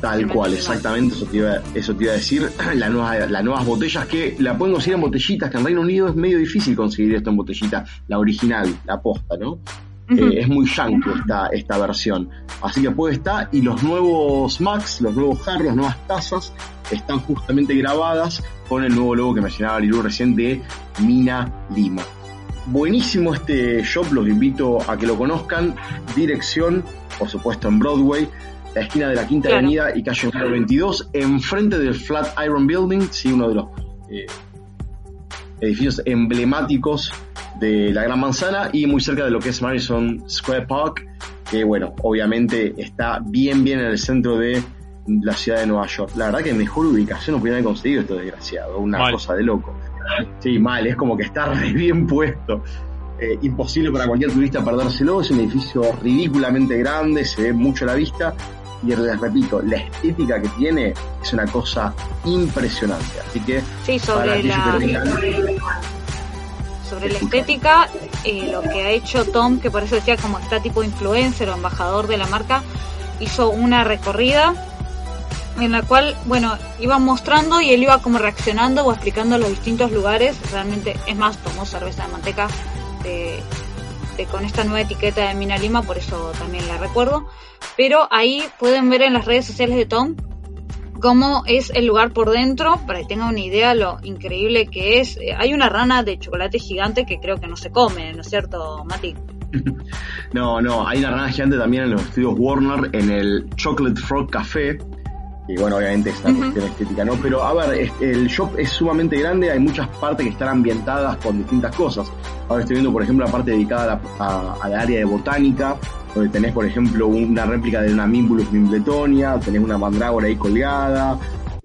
Tal cual, exactamente, eso te iba, eso te iba a decir. La nueva, las nuevas botellas que la pueden conseguir en botellitas, que en Reino Unido es medio difícil conseguir esto en botellita, la original, la posta, ¿no? Eh, es muy yankee esta, esta versión. Así que puede estar, y los nuevos Max, los nuevos jarros, las nuevas tazas, están justamente grabadas con el nuevo logo que mencionaba Lilu recién de Mina Lima. Buenísimo este shop, los invito a que lo conozcan. Dirección, por supuesto, en Broadway, la esquina de la Quinta Claro. Avenida y calle número 22, enfrente del Flatiron Building, sí, uno de los eh, edificios emblemáticos de la Gran Manzana y muy cerca de lo que es Madison Square Park, que bueno, obviamente está bien, bien en el centro de la ciudad de Nueva York. La verdad que mejor ubicación no pudieran haber conseguido esto desgraciado, una Mal. cosa de loco. Sí, mal, es como que está re bien puesto. Eh, imposible para cualquier turista perdérselo, es un edificio ridículamente grande, se ve mucho a la vista y les repito, la estética que tiene es una cosa impresionante. Así que Sí, sobre la, que tengan sobre la estética, eh, lo que ha hecho Tom, que por eso decía como está tipo influencer o embajador de la marca, hizo una recorrida en la cual, bueno, iba mostrando y él iba como reaccionando o explicando los distintos lugares. Realmente, es más, tomó cerveza de manteca de, con esta nueva etiqueta de Mina Lima, por eso también la recuerdo. Pero ahí pueden ver en las redes sociales de Tom cómo es el lugar por dentro, para que tengan una idea lo increíble que es. Eh, hay una rana de chocolate gigante que creo que no se come, ¿no es cierto, Mati? No, no, hay una rana gigante también en los estudios Warner, en el Chocolate Frog Café. Y bueno, obviamente es una Ujú. cuestión estética, ¿no? Pero a ver, el shop es sumamente grande, hay muchas partes que están ambientadas con distintas cosas. Ahora estoy viendo, por ejemplo, la parte dedicada a la, a- a la área de botánica, donde tenés, por ejemplo, una réplica de una Mimbulus Mimbletonia, tenés una mandrágora ahí colgada.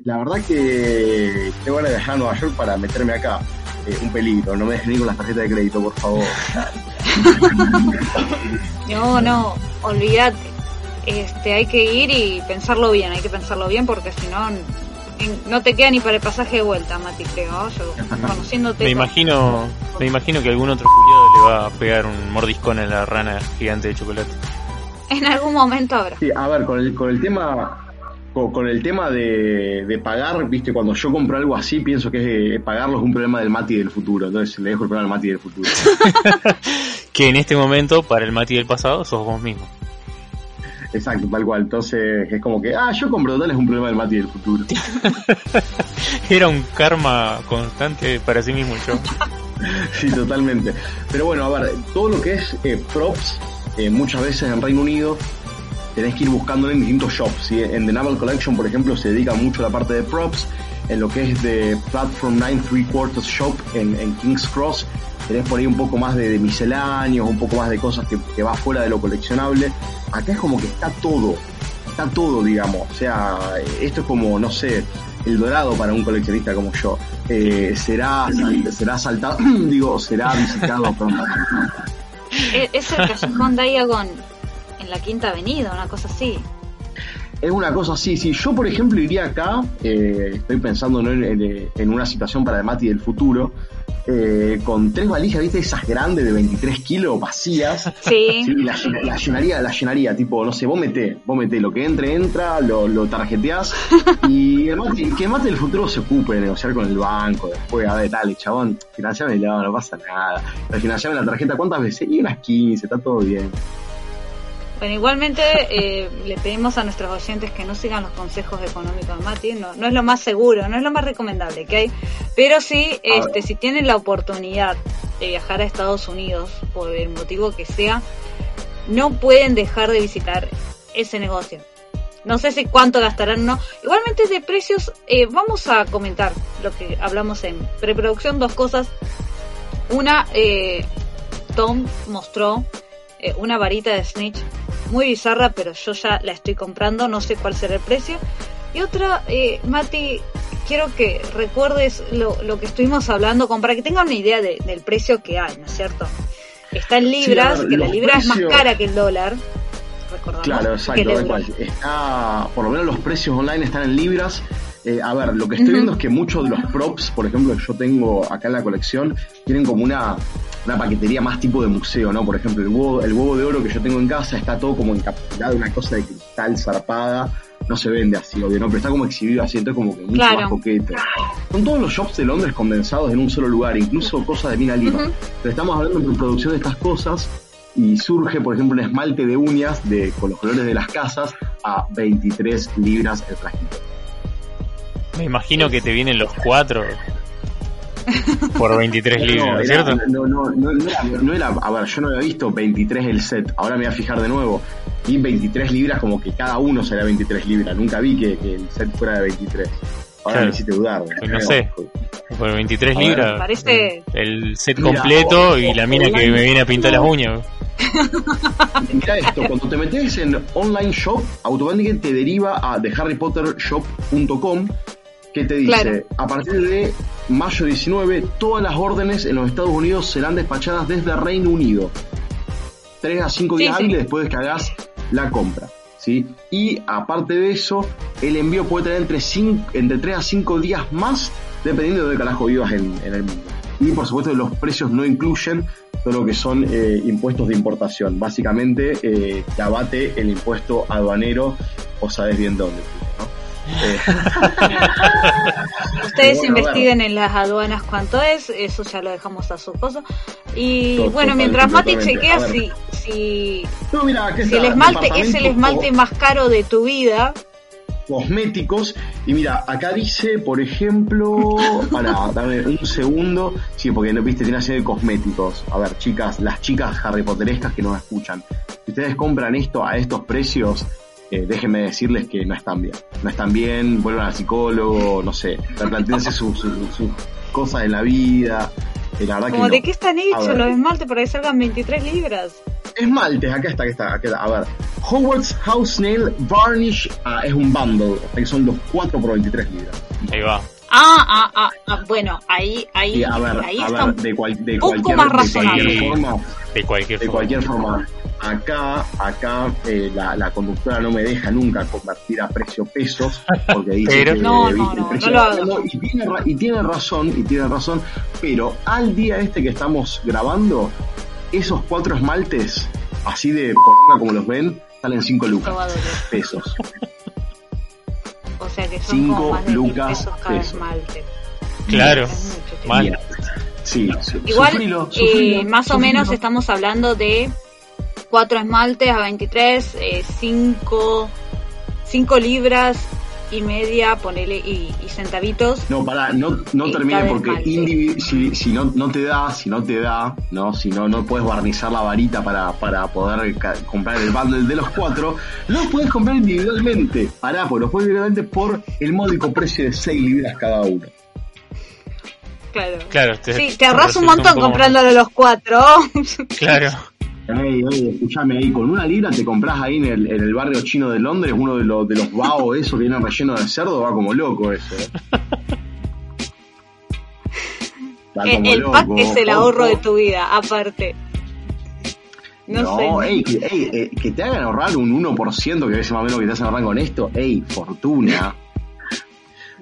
La verdad que tengo ganas de viajar a Nueva York para meterme acá. eh, un peligro. No me dejen ir con las tarjetas de crédito, por favor. No, no, olvídate. Este, hay que ir y pensarlo bien, hay que pensarlo bien porque si no, en- no te queda ni para el pasaje de vuelta, Mati, creo. Yo, conociéndote. Me imagino, me imagino que algún otro culiado le va a pegar un mordiscón a la rana gigante de chocolate. En algún momento habrá. Sí, a ver, con el, con el tema con, con el tema de, de pagar, viste, cuando yo compro algo así, pienso que eh, pagarlo es un problema del Mati del futuro. Entonces le dejo el problema al Mati del futuro. Que en este momento, para el Mati del pasado, sos vos mismo. Exacto, tal cual. Entonces es como que, ah, yo compro total es un problema del Mati del futuro. Era un karma constante para sí mismo yo. Sí, totalmente. Pero bueno, a ver, todo lo que es eh, props, eh, muchas veces en Reino Unido tenés que ir buscándolo en distintos shops. ¿sí? En The Naval Collection, por ejemplo, se dedica mucho a la parte de props. En lo que es de Platform 9 Three Quarters Shop en, en King's Cross, tenés por ahí un poco más de, de misceláneos, un poco más de cosas que, que va fuera de lo coleccionable. Acá es como que está todo, está todo, digamos. O sea, esto es como, no sé, el dorado para un coleccionista como yo. Eh, será, será saltado, digo, será visitado pronto. Es, el callejón Diagon en la Quinta Avenida, una cosa así. Es una cosa así, si yo por ejemplo iría acá, eh, estoy pensando ¿no? en, en- en una situación para el Mati del futuro, eh, con tres valijas, viste, esas grandes de 23 kilos vacías, Sí. Sí, la, llen- la llenaría, la llenaría, tipo, no sé, vos meté, vos meté, lo que entre, entra, lo, lo tarjeteás y el mate, que el mate del futuro se ocupe de negociar con el banco, después, a ver, dale, chabón, financiame, no, no pasa nada. Financiame la tarjeta, ¿cuántas veces? Y unas 15, está todo bien. Bueno, igualmente eh, le pedimos a nuestros oyentes que no sigan los consejos económicos de Mati, no, no es lo más seguro, no es lo más recomendable que hay, pero sí, este, si tienen la oportunidad de viajar a Estados Unidos, por el motivo que sea, no pueden dejar de visitar ese negocio. No sé si cuánto gastarán o no. Igualmente de precios, eh, vamos a comentar lo que hablamos en preproducción, dos cosas. Una, eh, Tom mostró eh, una varita de Snitch muy bizarra, pero yo ya la estoy comprando, no sé cuál será el precio. Y otra, eh, Mati, quiero que recuerdes lo, lo que estuvimos hablando, como para que tengan una idea de- del precio que hay, ¿no es cierto? Está en libras, ver, que la libra es más cara que el dólar. Recordamos Claro, exacto, el tal cual. Está, por lo menos los precios online están en libras. Eh, a ver, lo que estoy viendo es que muchos de los props, por ejemplo, que yo tengo acá en la colección, tienen como una, una paquetería más tipo de museo, ¿no? Por ejemplo, el huevo, el huevo de oro que yo tengo en casa está todo como encapsulado, una cosa de cristal zarpada. No se vende así, obvio, ¿no? Pero está como exhibido así, entonces como que mucho Claro. más coqueto. Son todos los shops de Londres condensados en un solo lugar, incluso cosas de Mina Lima. Ujú. Pero estamos hablando de producción de estas cosas y surge, por ejemplo, un esmalte de uñas de, con los colores de las casas a 23 libras el frasquito. Me imagino que te vienen los cuatro por 23 libras, ¿no no, es cierto? no, no, no, no era, no era- a ver, yo no había visto 23 el set, ahora me voy a fijar de nuevo. Y 23 libras como que cada uno será 23 libras, nunca vi que, que el set fuera de 23. Ahora Claro. me hiciste dudar. Pues no sé. Por 23 A ver, libras. Parece El set Mira, completo y la mina que me viene a pintar las uñas. Mira esto, cuando te metes en online shop, automáticamente te deriva a theharrypottershop.com que te dice, Claro. a partir de mayo 19, todas las órdenes en los Estados Unidos serán despachadas desde Reino Unido. 3 a 5 Sí, días sí. hábiles después de que hagas la compra. ¿sí? Y aparte de eso, el envío puede tener entre, cin- entre 3 a 5 días más, dependiendo de dónde carajo vivas en, en el mundo. Y por supuesto los precios no incluyen todo lo que son eh, impuestos de importación. Básicamente eh, te abate el impuesto aduanero, o sabes bien dónde. Eh, Ustedes Bueno, investiguen en las aduanas cuánto es, eso ya lo dejamos a su cosa. Y bueno, mientras Mati chequea si, si, no, mira, acá si el esmalte es el esmalte más caro de tu vida, cosméticos. Y mira, acá dice, por ejemplo, para dame un segundo. Sí, porque no viste, tiene así de cosméticos. A ver, chicas, las chicas Harry Potterescas que nos escuchan. Si ustedes compran esto a estos precios, eh, déjenme decirles que no están bien. No están bien, vuelvan al psicólogo, no sé, replantéense sus cosas en la vida. Eh, la verdad como que no. de qué están hechos los esmaltes para que salgan 23 libras. Esmaltes, acá está, acá está, acá está. A ver, Howard's House Nail Varnish ah, es un bundle, que son los 4 por 23 libras. Ahí va. Ah, ah, ah, ah, bueno, ahí, ahí, a ver, ahí a está ver, de, cual- de poco cualquier, más de cualquier forma, De cualquier de forma. cualquier forma, acá, acá eh, la, la conductora no me deja nunca convertir a precio pesos, porque dice Pero- que No, no, precio no y tiene, y tiene razón, y tiene razón, pero al día este que estamos grabando, esos cuatro esmaltes, así de poronga como los ven, salen 5 lucas pesos. O sea que son Cinco como más de mil lucas pesos cada pesos. esmalte. Claro. Es mucho, tío. Mal. Sí, su- Igual, sufrilo, eh, sufrilo, más o menos estamos hablando de cuatro esmaltes a 23, 5 cinco libras y media, ponele, y, y centavitos. No, pará, no, no termine porque si, si no, no te da, si no te da, no, si no, no puedes barnizar la varita para, para poder comprar el bundle de los cuatro, los puedes comprar individualmente. Pará, pues los puedes individualmente por el módico precio de 6 libras cada uno. Claro. Claro, te, Sí, te ahorras un montón poco- comprándolo los cuatro. Claro. Ey, ey, escuchame ahí, con una libra te compras ahí en el, en el barrio chino de Londres, uno de los de los bao esos que vienen relleno de cerdo, va como loco eso. eh. Va el como el pack es el ahorro de tu vida, aparte. No, No, sé. ey, que, ey, eh, que te hagan ahorrar un 1%, que es más o menos que te hacen ahorrar con esto, ey, fortuna.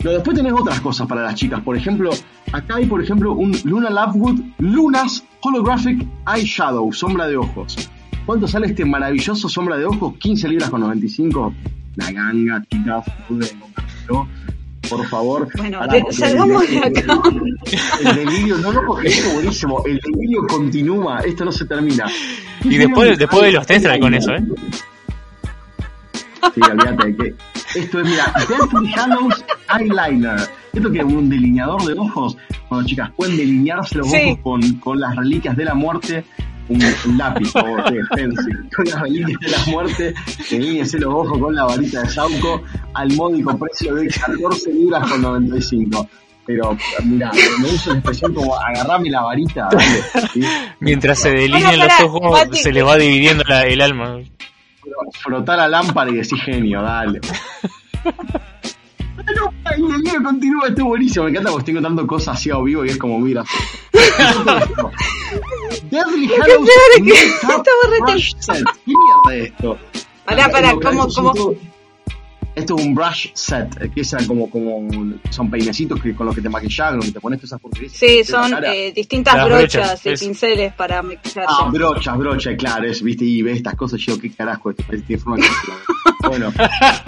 No, después tenés otras cosas para las chicas. Por ejemplo, acá hay, por ejemplo, un Luna Lovewood Lunas Holographic Eyeshadow, sombra de ojos. ¿Cuánto sale este maravilloso sombra de ojos? 15 libras con 95. La ganga, chicas, no. Por favor. Bueno, salgamos el- de acá. El delirio, no, no, porque esto es buenísimo. El delirio continúa, esto no se termina. Y después, después de los Tenstra con eso, ¿eh? Sí, olvídate de que. Esto es, mira, Deathly Hallows Eyeliner. Esto que es un delineador de ojos. Bueno, chicas, pueden delinearse los Sí. ojos con, con las reliquias de la muerte. Un, un lápiz, por favor, sí, pencil. Con las reliquias de la muerte, delíñense los ojos con la varita de Sauco al módico precio de 14 libras con 95. Pero, mira, me uso la expresión como agarrame la varita. Mientras se delinean Bueno, los ojos, Mati. se le va dividiendo la- el alma. Frotar la lámpara y decir genio, dale. No, el delirio continúa, esto es buenísimo. Me encanta porque tengo tanto cosas así a vivo y es como, mira. Deadly Hallows estaba re. ¿Qué mierda es esto? Pará, pará, ¿cómo, cómo? Esto es un brush set, que son como, como son peinecitos que, con los que te maquillas, con los que te pones todas esas porquerías. Sí, son eh, distintas Las brochas brochas, y es- pinceles para maquillarse. Ah, brochas, brochas, claro, es, viste, y ves estas cosas, yo, qué carajo, esto tiene forma de. Bueno,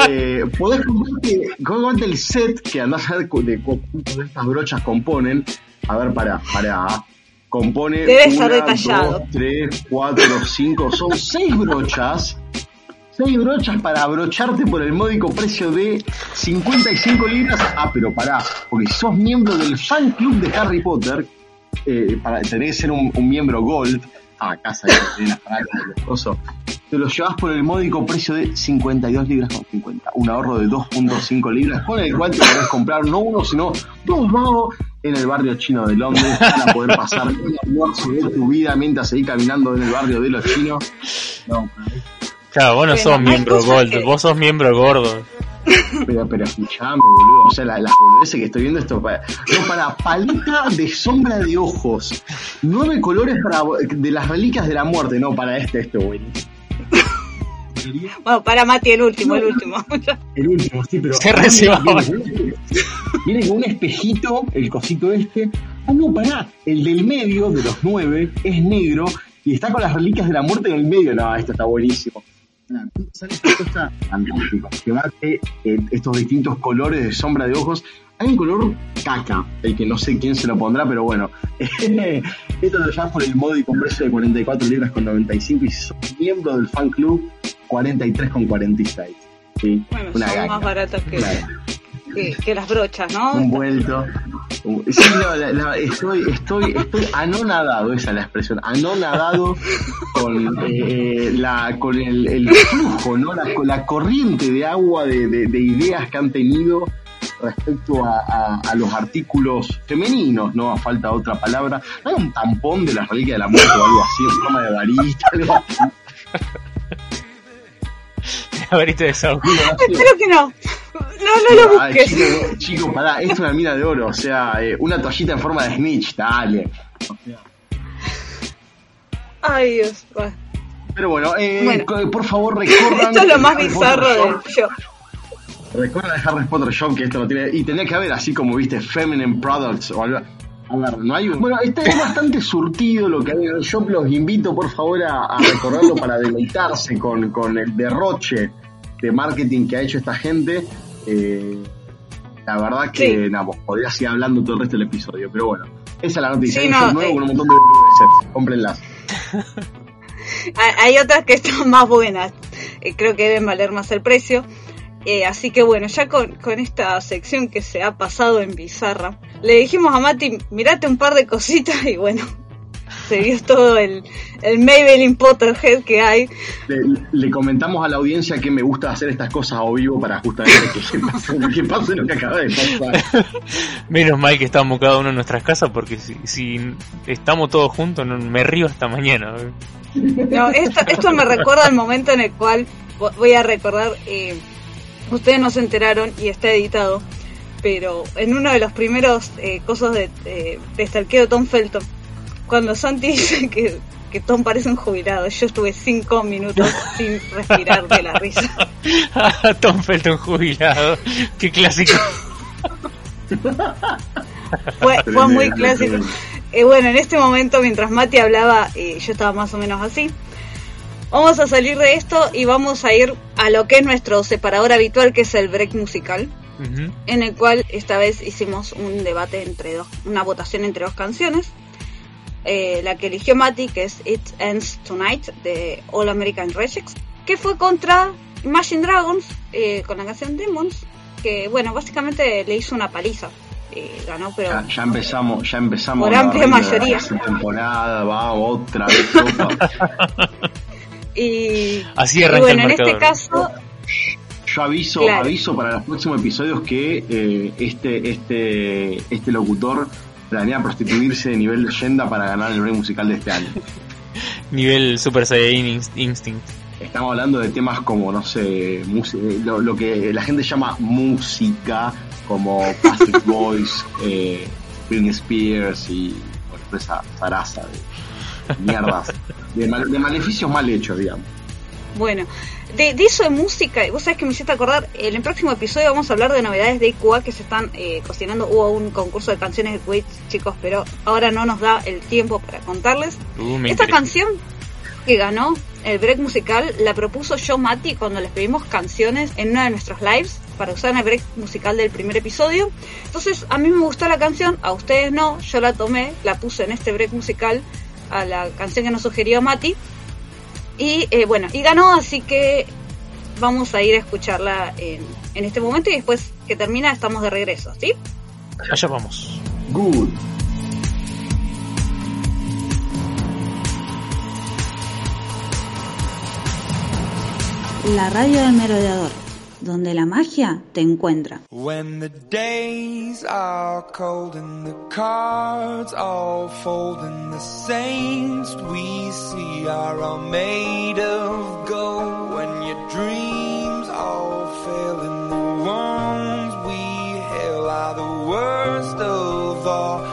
eh, podés comprarte, el set que andás a ver de cu- cuántas de estas brochas componen. A ver, para, para. Compone. Debe una, ser detallado. Dos, tres, cuatro, cinco, son seis brochas. Seis brochas para abrocharte por el módico precio de 55 libras. Ah, pero pará, porque sos miembro del fan club de Harry Potter, eh, para tener que ser un, miembro Gold, ah, casa de las cosos, te lo llevas por el módico precio de 52 libras con 50, un ahorro de 2.5 libras, con el cual te podés comprar no uno, sino dos vagos en el barrio chino de Londres para poder pasar el almuerzo de tu vida mientras seguís caminando en el barrio de los chinos. No, Claro, vos no Bueno, sos miembro que- vos sos miembro gordo. Pero, pero escuchame, boludo. O sea, la- las boludeces que estoy viendo esto. Para, no, para paleta de sombra de ojos. Nueve colores para de las reliquias de la muerte. No, para este, esto, buenísimo. Bueno, para Mati, el último, el último. El último, sí, pero. Se reciba. Viene con un espejito, el cosito este. Ah, no, pará. El del medio, de los nueve, es negro y está con las reliquias de la muerte en el medio. No, esto está buenísimo. Nada, ¿Sabes qué cosa fantástica? Que marque eh, estos distintos colores de sombra de ojos. Hay un color caca, el que no sé quién se lo pondrá, pero bueno. Esto lo llevas por el módico precio de 44 libras con 95 y si sos miembro del fan club, 43 con 46. Sí, Bueno, una son más que. Que, las brochas, ¿no? Un vuelto. Sí, no, estoy, estoy, estoy anonadado, esa es la expresión, anonadado con, eh, la, con el, flujo, ¿no? la, corriente de agua de, de- de ideas que han tenido respecto a, los artículos femeninos, ¿no? A falta otra palabra. ¿No hay un tampón de la reliquia de la muerte o algo así, en forma de varita? Algo así? La varita de Saúl. Espero que no. no lo Ay, busques. chico, chico, pará, esto es una mina de oro, o sea, eh, una toallita en forma de snitch, dale. Ay, Dios. Pero bueno, eh, Bueno. por favor recorran. Esto es lo más Harry bizarro Potter del show. Recuerda de Harry Potter Shop que esto no tiene. Y tenía que haber así como viste, Feminine Products o algo. A ver, no hay un- Bueno, está es bastante surtido lo que hay en el shop. Los invito por favor a, a recorrerlo para deleitarse con, con el derroche de marketing que ha hecho esta gente. Eh, la verdad que, Sí. nada, vos podrías ir hablando todo el resto del episodio. Pero bueno, esa es la noticia. Sí, un no, nuevo eh. con un montón de boludeces. Cómprenlas. Hay- Hay otras que están más buenas. Eh, creo que deben valer más el precio. Eh, así que bueno, ya con, con esta sección que se ha pasado en bizarra, le dijimos a Mati, mirate un par de cositas y bueno, se vio todo el, el Maybelline Potterhead que hay. Le, le comentamos a la audiencia que me gusta hacer estas cosas a vivo para justamente que pase, que pase lo que acaba de pasar. Menos mal que estamos cada uno en nuestras casas porque si, si estamos todos juntos no, me río hasta mañana. No, esto, esto me recuerda al momento en el cual vo- voy a recordar, eh, ustedes no se enteraron y está editado, pero en uno de los primeros eh, cosas de, eh, de stalkeo Tom Felton, cuando Santi dice que, que Tom parece un jubilado, yo estuve cinco minutos sin respirar de la risa. Tom Felton jubilado. Qué clásico. Fue, fue muy clásico. Eh, bueno, en este momento, mientras Mati hablaba, eh, yo estaba más o menos así. Vamos a salir de esto y vamos a ir a lo que es nuestro separador habitual, que es el break musical, en el cual esta vez hicimos un debate entre dos, una votación entre dos canciones. Eh, la que eligió Mati, que es It Ends Tonight, de All American Rejects, que fue contra Imagine Dragons, eh, con la canción Demons, que bueno, básicamente le hizo una paliza. Eh, ganó, pero Ya, ya empezamos, ya empezamos. Por amplia mayoría. la temporada, va otra vez. Y, Así y arranca bueno, el en este caso, Yo aviso, Claro. aviso para los próximos episodios que eh, este, este, este locutor planea prostituirse de nivel leyenda para ganar el break musical de este año. Nivel Super Saiyan Inst- Instinct. Estamos hablando de temas como, no sé, eh, lo, lo que la gente llama música, como Patrick Boys, eh, Britney Spears y bueno, esa zaraza de mierdas, de, mal- de maleficios mal hechos, digamos. Bueno, de, de eso de música, y vos sabés que me hiciste acordar, en el próximo episodio vamos a hablar de novedades de IQA que se están eh, cocinando. Hubo un concurso de canciones de Twitch, chicos, pero ahora no nos da el tiempo para contarles. Uh, Esta canción que ganó el break musical la propuso yo, Mati, cuando les pedimos canciones en uno de nuestros lives para usar en el break musical del primer episodio. Entonces, a mí me gustó la canción, a ustedes no, yo la tomé, la puse en este break musical a la canción que nos sugirió Mati. Y eh, bueno, y ganó, así que vamos a ir a escucharla en, en este momento y después que termina estamos de regreso, ¿sí? Allá vamos. Good. La radio del merodeador, donde la magia te encuentra. When the days are cold and the cards all fold and the saints we see are all made of gold. When your dreams all fail and the ones we hail are the worst of all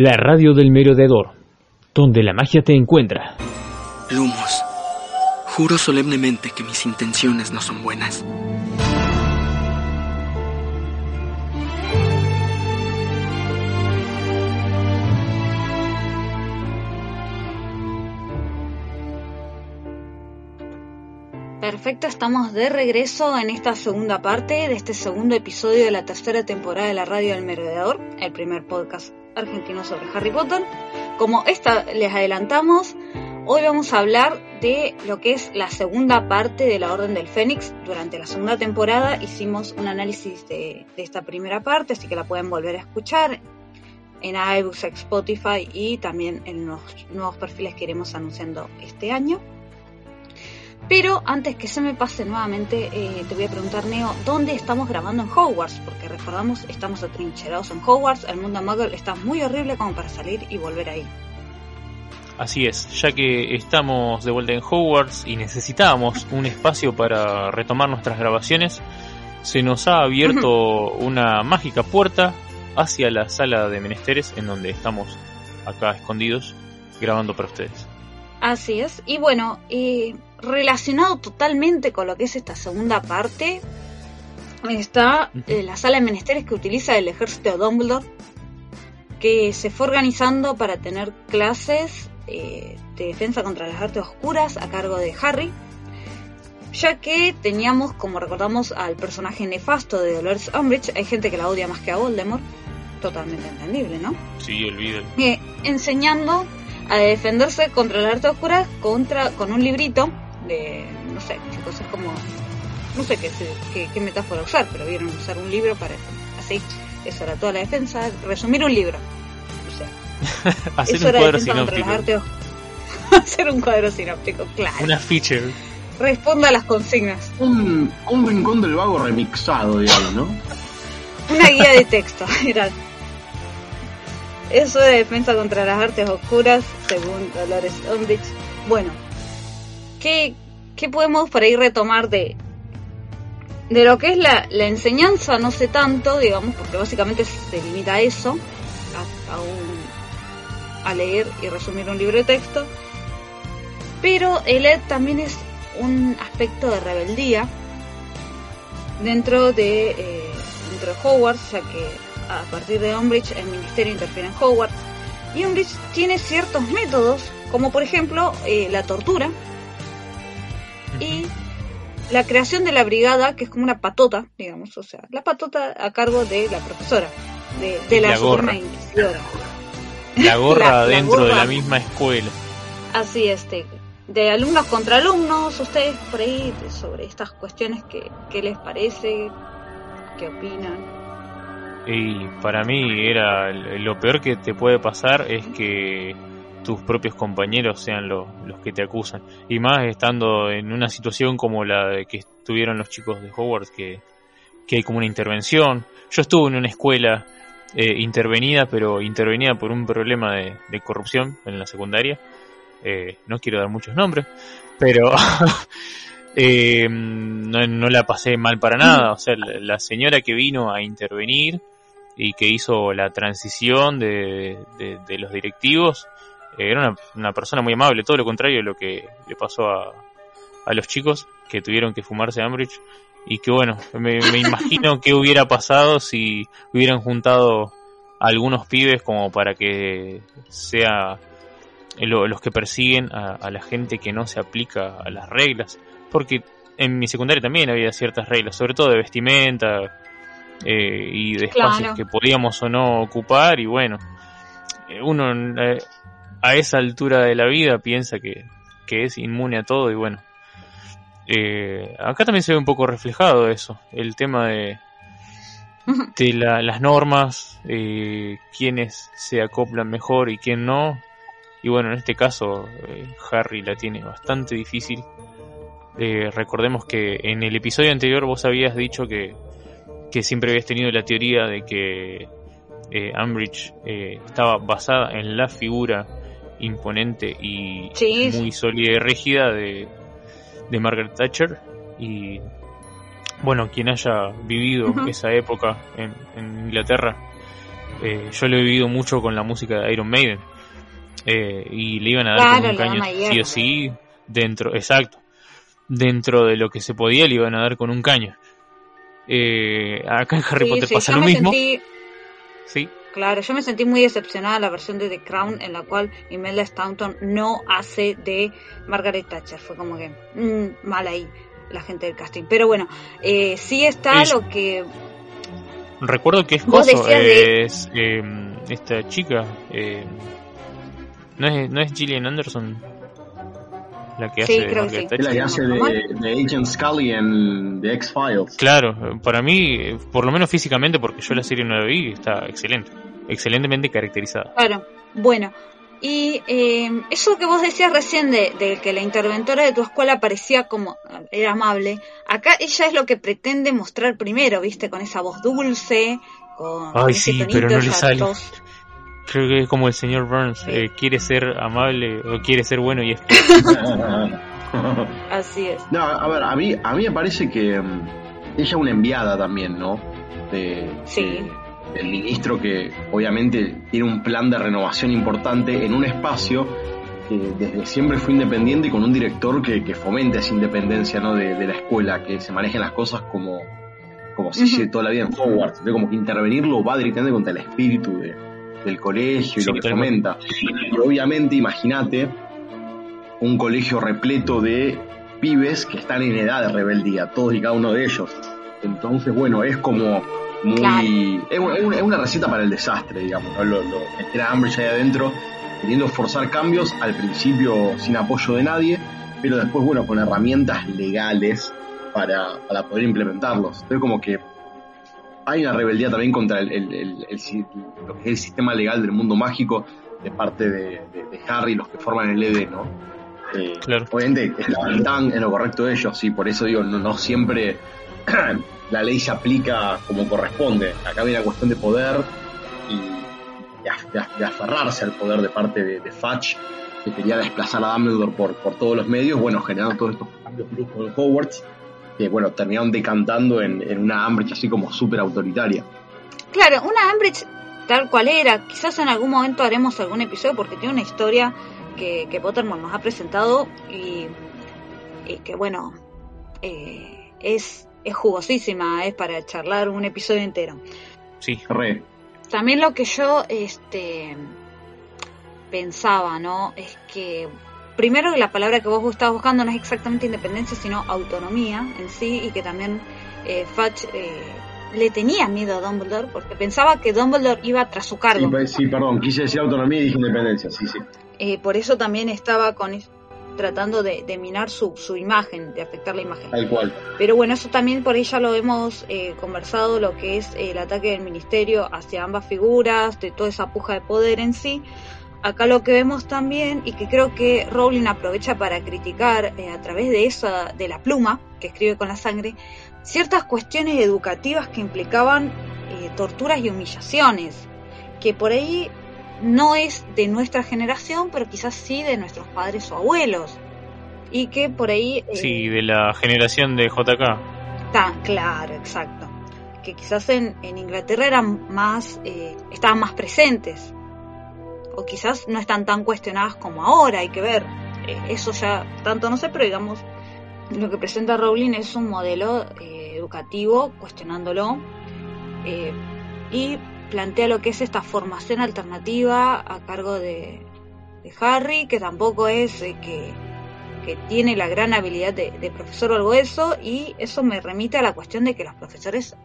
La radio del merodeador, donde la magia te encuentra. Lumos, juro solemnemente que mis intenciones no son buenas. Perfecto, estamos de regreso en esta segunda parte de este segundo episodio de la tercera temporada de la Radio del Merodeador, el primer podcast argentino sobre Harry Potter. Como esta les adelantamos, hoy vamos a hablar de lo que es la segunda parte de la Orden del Fénix. Durante la segunda temporada hicimos un análisis de, esta primera parte, así que la pueden volver a escuchar en iBooks, Spotify y también en los nuevos perfiles que iremos anunciando este año. Pero antes que se me pase nuevamente, eh, te voy a preguntar, Neo, ¿dónde estamos grabando en Hogwarts? Porque recordamos, estamos atrincherados en Hogwarts, el mundo Muggle está muy horrible como para salir y volver ahí. Así es, ya que estamos de vuelta en Hogwarts y necesitábamos un espacio para retomar nuestras grabaciones, se nos ha abierto una mágica puerta hacia la sala de menesteres en donde estamos acá escondidos grabando para ustedes. Así es, y bueno, eh, relacionado totalmente con lo que es esta segunda parte, está eh, la sala de menesteres que utiliza el ejército de Dumbledore, que se fue organizando para tener clases eh, de defensa contra las artes oscuras a cargo de Harry, ya que teníamos, como recordamos, al personaje nefasto de Dolores Umbridge, hay gente que la odia más que a Voldemort, totalmente entendible, ¿no? Sí, olviden. Eh, enseñando a defenderse contra las artes oscuras contra, con un librito de, no sé, chicos, es como, no sé qué, qué, qué metáfora usar, pero vieron usar un libro para, así, eso era toda la defensa, resumir un libro. O sea, Hacer eso un era cuadro sinóptico. artes Hacer un cuadro sinóptico, claro. Una feature. Responda a las consignas. Un, un rincón del vago remixado, digamos, ¿no? Una guía de texto, era. Eso de defensa contra las artes oscuras, según Dolores Umbridge. Bueno, ¿qué, qué podemos por ahí retomar de, de lo que es la, la enseñanza? No sé tanto, digamos, porque básicamente se limita a eso, a, a, un- a leer y resumir un libro de texto. Pero el ED también es un aspecto de rebeldía dentro de, eh, dentro de Hogwarts, ya que a partir de Umbridge el ministerio interfiere en Hogwarts. Y Umbridge tiene ciertos métodos, como por ejemplo eh, la tortura y la creación de la brigada, que es como una patota, digamos, o sea, la patota a cargo de la profesora, de, de la, La gorra. Inquisidora. La gorra La- la dentro de la misma escuela. Así este, de alumnos contra alumnos, ustedes por ahí sobre estas cuestiones que, qué les parece, qué opinan. Y para mí era lo peor que te puede pasar es que tus propios compañeros sean lo- los que te acusan. Y más estando en una situación como la de que estuvieron los chicos de Hogwarts, que, que hay como una intervención. Yo estuve en una escuela eh, intervenida, pero intervenida por un problema de, corrupción en la secundaria. Eh, no quiero dar muchos nombres, pero eh, no, no, la pasé mal para nada. O sea, la, señora que vino a intervenir y que hizo la transición de, de, los directivos era una, una, persona muy amable, todo lo contrario de lo que le pasó a, a los chicos que tuvieron que fumarse Ambridge. Y que bueno, me, me imagino qué hubiera pasado si hubieran juntado algunos pibes como para que sea los que persiguen a, la gente que no se aplica a las reglas. Porque en mi secundaria también había ciertas reglas, sobre todo de vestimenta eh, y de espacios que podíamos o no ocupar. Y bueno, eh, uno eh, a esa altura de la vida piensa que, que es inmune a todo y bueno. acá también se ve un poco reflejado eso, el tema de, de las normas, eh, quiénes se acoplan mejor y quién no. Y bueno, en este caso eh, Harry la tiene bastante difícil. Eh, recordemos que en el episodio anterior vos habías dicho que, que siempre habías tenido la teoría de que eh, Ambridge estaba basada en la figura imponente y muy sólida y rígida de, de Margaret Thatcher. Y bueno, quien haya vivido esa época en, Inglaterra, eh, yo lo he vivido mucho con la música de Iron Maiden. Eh, y le iban a dar con un caño sí o sí, dentro, exacto, dentro de lo que se podía le iban a dar con un caño. Eh, acá en Harry Potter pasa lo mismo. Sí. Claro, yo me sentí muy decepcionada la versión de The Crown en la cual Imelda Staunton no hace de Margaret Thatcher. Fue como que mm, mal ahí la gente del casting. Pero bueno, eh, sí está lo que... Recuerdo que es coso, es eh, esta chica, eh, ¿no, es, ¿no es Gillian Anderson la que hace, creo que la que hace de, Agent Scully en The X-Files. Claro, para mí, por lo menos físicamente, porque yo la serie no la vi, está excelente, excelentemente caracterizada. Claro, bueno, y eh, eso que vos decías recién de, que la interventora de tu escuela parecía como era amable, acá ella es lo que pretende mostrar primero, viste, con esa voz dulce, con Ay, sí, pero no le sale. Creo que es como el señor Burns, eh, quiere ser amable o quiere ser bueno y es... Así es. No, a ver, a mí, a mí me parece que mm, ella es una enviada también, ¿no? De, sí el ministro que obviamente tiene un plan de renovación importante en un espacio que desde siempre fue independiente y con un director que, que fomente esa independencia ¿no? de, la escuela, que se manejen las cosas como, como se dice toda la vida en Hogwarts, como que intervenirlo va directamente contra el espíritu del colegio y lo que fomenta. Y obviamente, imagínate un colegio repleto de pibes que están en edad de rebeldía, todos y cada uno de ellos. Entonces, bueno, es como muy. Es, una, receta para el desastre, digamos, ¿no? Lo, lo, meter a Ambridge ahí adentro, queriendo forzar cambios, al principio sin apoyo de nadie, pero después, bueno, con herramientas legales para, para poder implementarlos. Entonces, como que hay una rebeldía también contra el, el, lo que es el sistema legal del mundo mágico de parte de, Harry, los que forman el ED, ¿no? Eh, claro. Obviamente están en lo correcto de ellos, sí, por eso digo, no, no siempre la ley se aplica como corresponde. Acá viene la cuestión de poder y de, aferrarse al poder de parte de, de, Fudge, que quería desplazar a Dumbledore por, por todos los medios, bueno, generando todos estos cambios bruscos de Hogwarts, que bueno, terminaron decantando en, en una Ambridge así como súper autoritaria. Claro, una Ambridge tal cual era. Quizás en algún momento haremos algún episodio porque tiene una historia que, que Pottermore nos ha presentado y, y que bueno, eh, es es jugosísima, es para charlar un episodio entero. Sí, re. También lo que yo este pensaba, ¿no? Es que primero que la palabra que vos estabas buscando no es exactamente independencia, sino autonomía en sí, y que también eh, Fudge eh, le tenía miedo a Dumbledore porque pensaba que Dumbledore iba tras su cargo. Sí, pues, sí perdón, quise decir autonomía y dije independencia, sí, sí. Eh, por eso también estaba con tratando de, minar su, su, imagen, de afectar la imagen. Tal cual. Pero bueno, eso también por ella lo hemos eh, conversado, lo que es el ataque del ministerio hacia ambas figuras, de toda esa puja de poder en sí. Acá lo que vemos también, y que creo que Rowling aprovecha para criticar eh, a través de esa, de la pluma, que escribe con la sangre, ciertas cuestiones educativas que implicaban eh, torturas y humillaciones, que por ahí no es de nuestra generación, pero quizás sí de nuestros padres o abuelos. y que por ahí... eh, Sí, de la generación de JK. Está, claro, exacto. Que quizás en, en Inglaterra eran más, eh, estaban más presentes. O quizás no están tan cuestionadas como ahora, hay que ver. Eh, eso ya tanto no sé, pero digamos, lo que presenta Rowling es un modelo educativo, cuestionándolo. y plantea lo que es esta formación alternativa a cargo de, de Harry, que tampoco es eh, que, que tiene la gran habilidad de, de profesor o algo eso, y eso me remite a la cuestión de que los profesores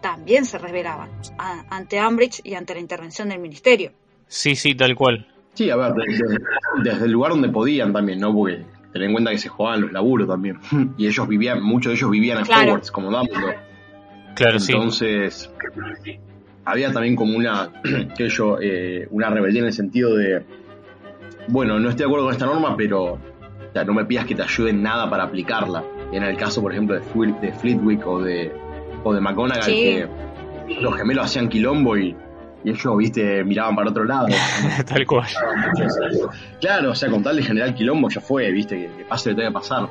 también se rebelaban a- ante Ambridge y ante la intervención del ministerio. Sí, sí, tal cual. Sí, a ver, desde, desde el lugar donde podían también, ¿no? Porque ten en cuenta que se jugaban los laburos también. Y ellos vivían, muchos de ellos vivían en Claro. Hogwarts, como Dumbledore. Claro, sí. Había también como una, que yo, eh, una rebeldía en el sentido de, bueno, no estoy de acuerdo con esta norma, pero o sea, no me pidas que te ayude en nada para aplicarla. En el caso, por ejemplo, de, Fle- de Flitwick o de, o de McGonagall, Sí. que los gemelos hacían quilombo y, y ellos, viste, miraban para otro lado. tal cual. Claro, o sea, con tal de generar quilombo ya fue, viste, que, que pase lo que tenga que pasar.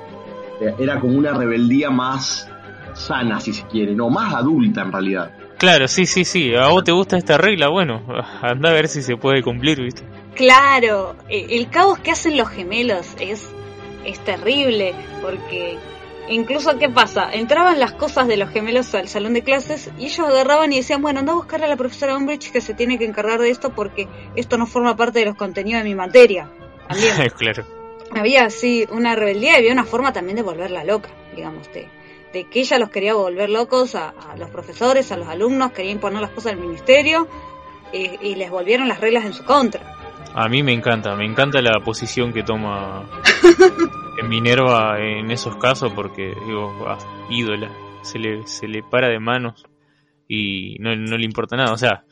Eh, Era como una rebeldía más sana, si se quiere, no, más adulta en realidad. Claro, sí, sí, sí. ¿A vos te gusta esta regla? Bueno, anda a ver si se puede cumplir, ¿viste? Claro, eh, el caos que hacen los gemelos es, es terrible, porque incluso, ¿qué pasa? Entraban las cosas de los gemelos al salón de clases y ellos agarraban y decían, bueno, anda a buscar a la profesora Umbridge que se tiene que encargar de esto porque esto no forma parte de los contenidos de mi materia. También claro. había así una rebeldía y había una forma también de volverla loca, digamos, de, de que ella los quería volver locos a, a los profesores, a los alumnos, quería imponer las cosas del ministerio y les volvieron las reglas en su contra. A mí me encanta, me encanta la posición que toma Minerva en esos casos porque, digo, ah, ídola, se le, se le para de manos y no, no le importa nada, o sea,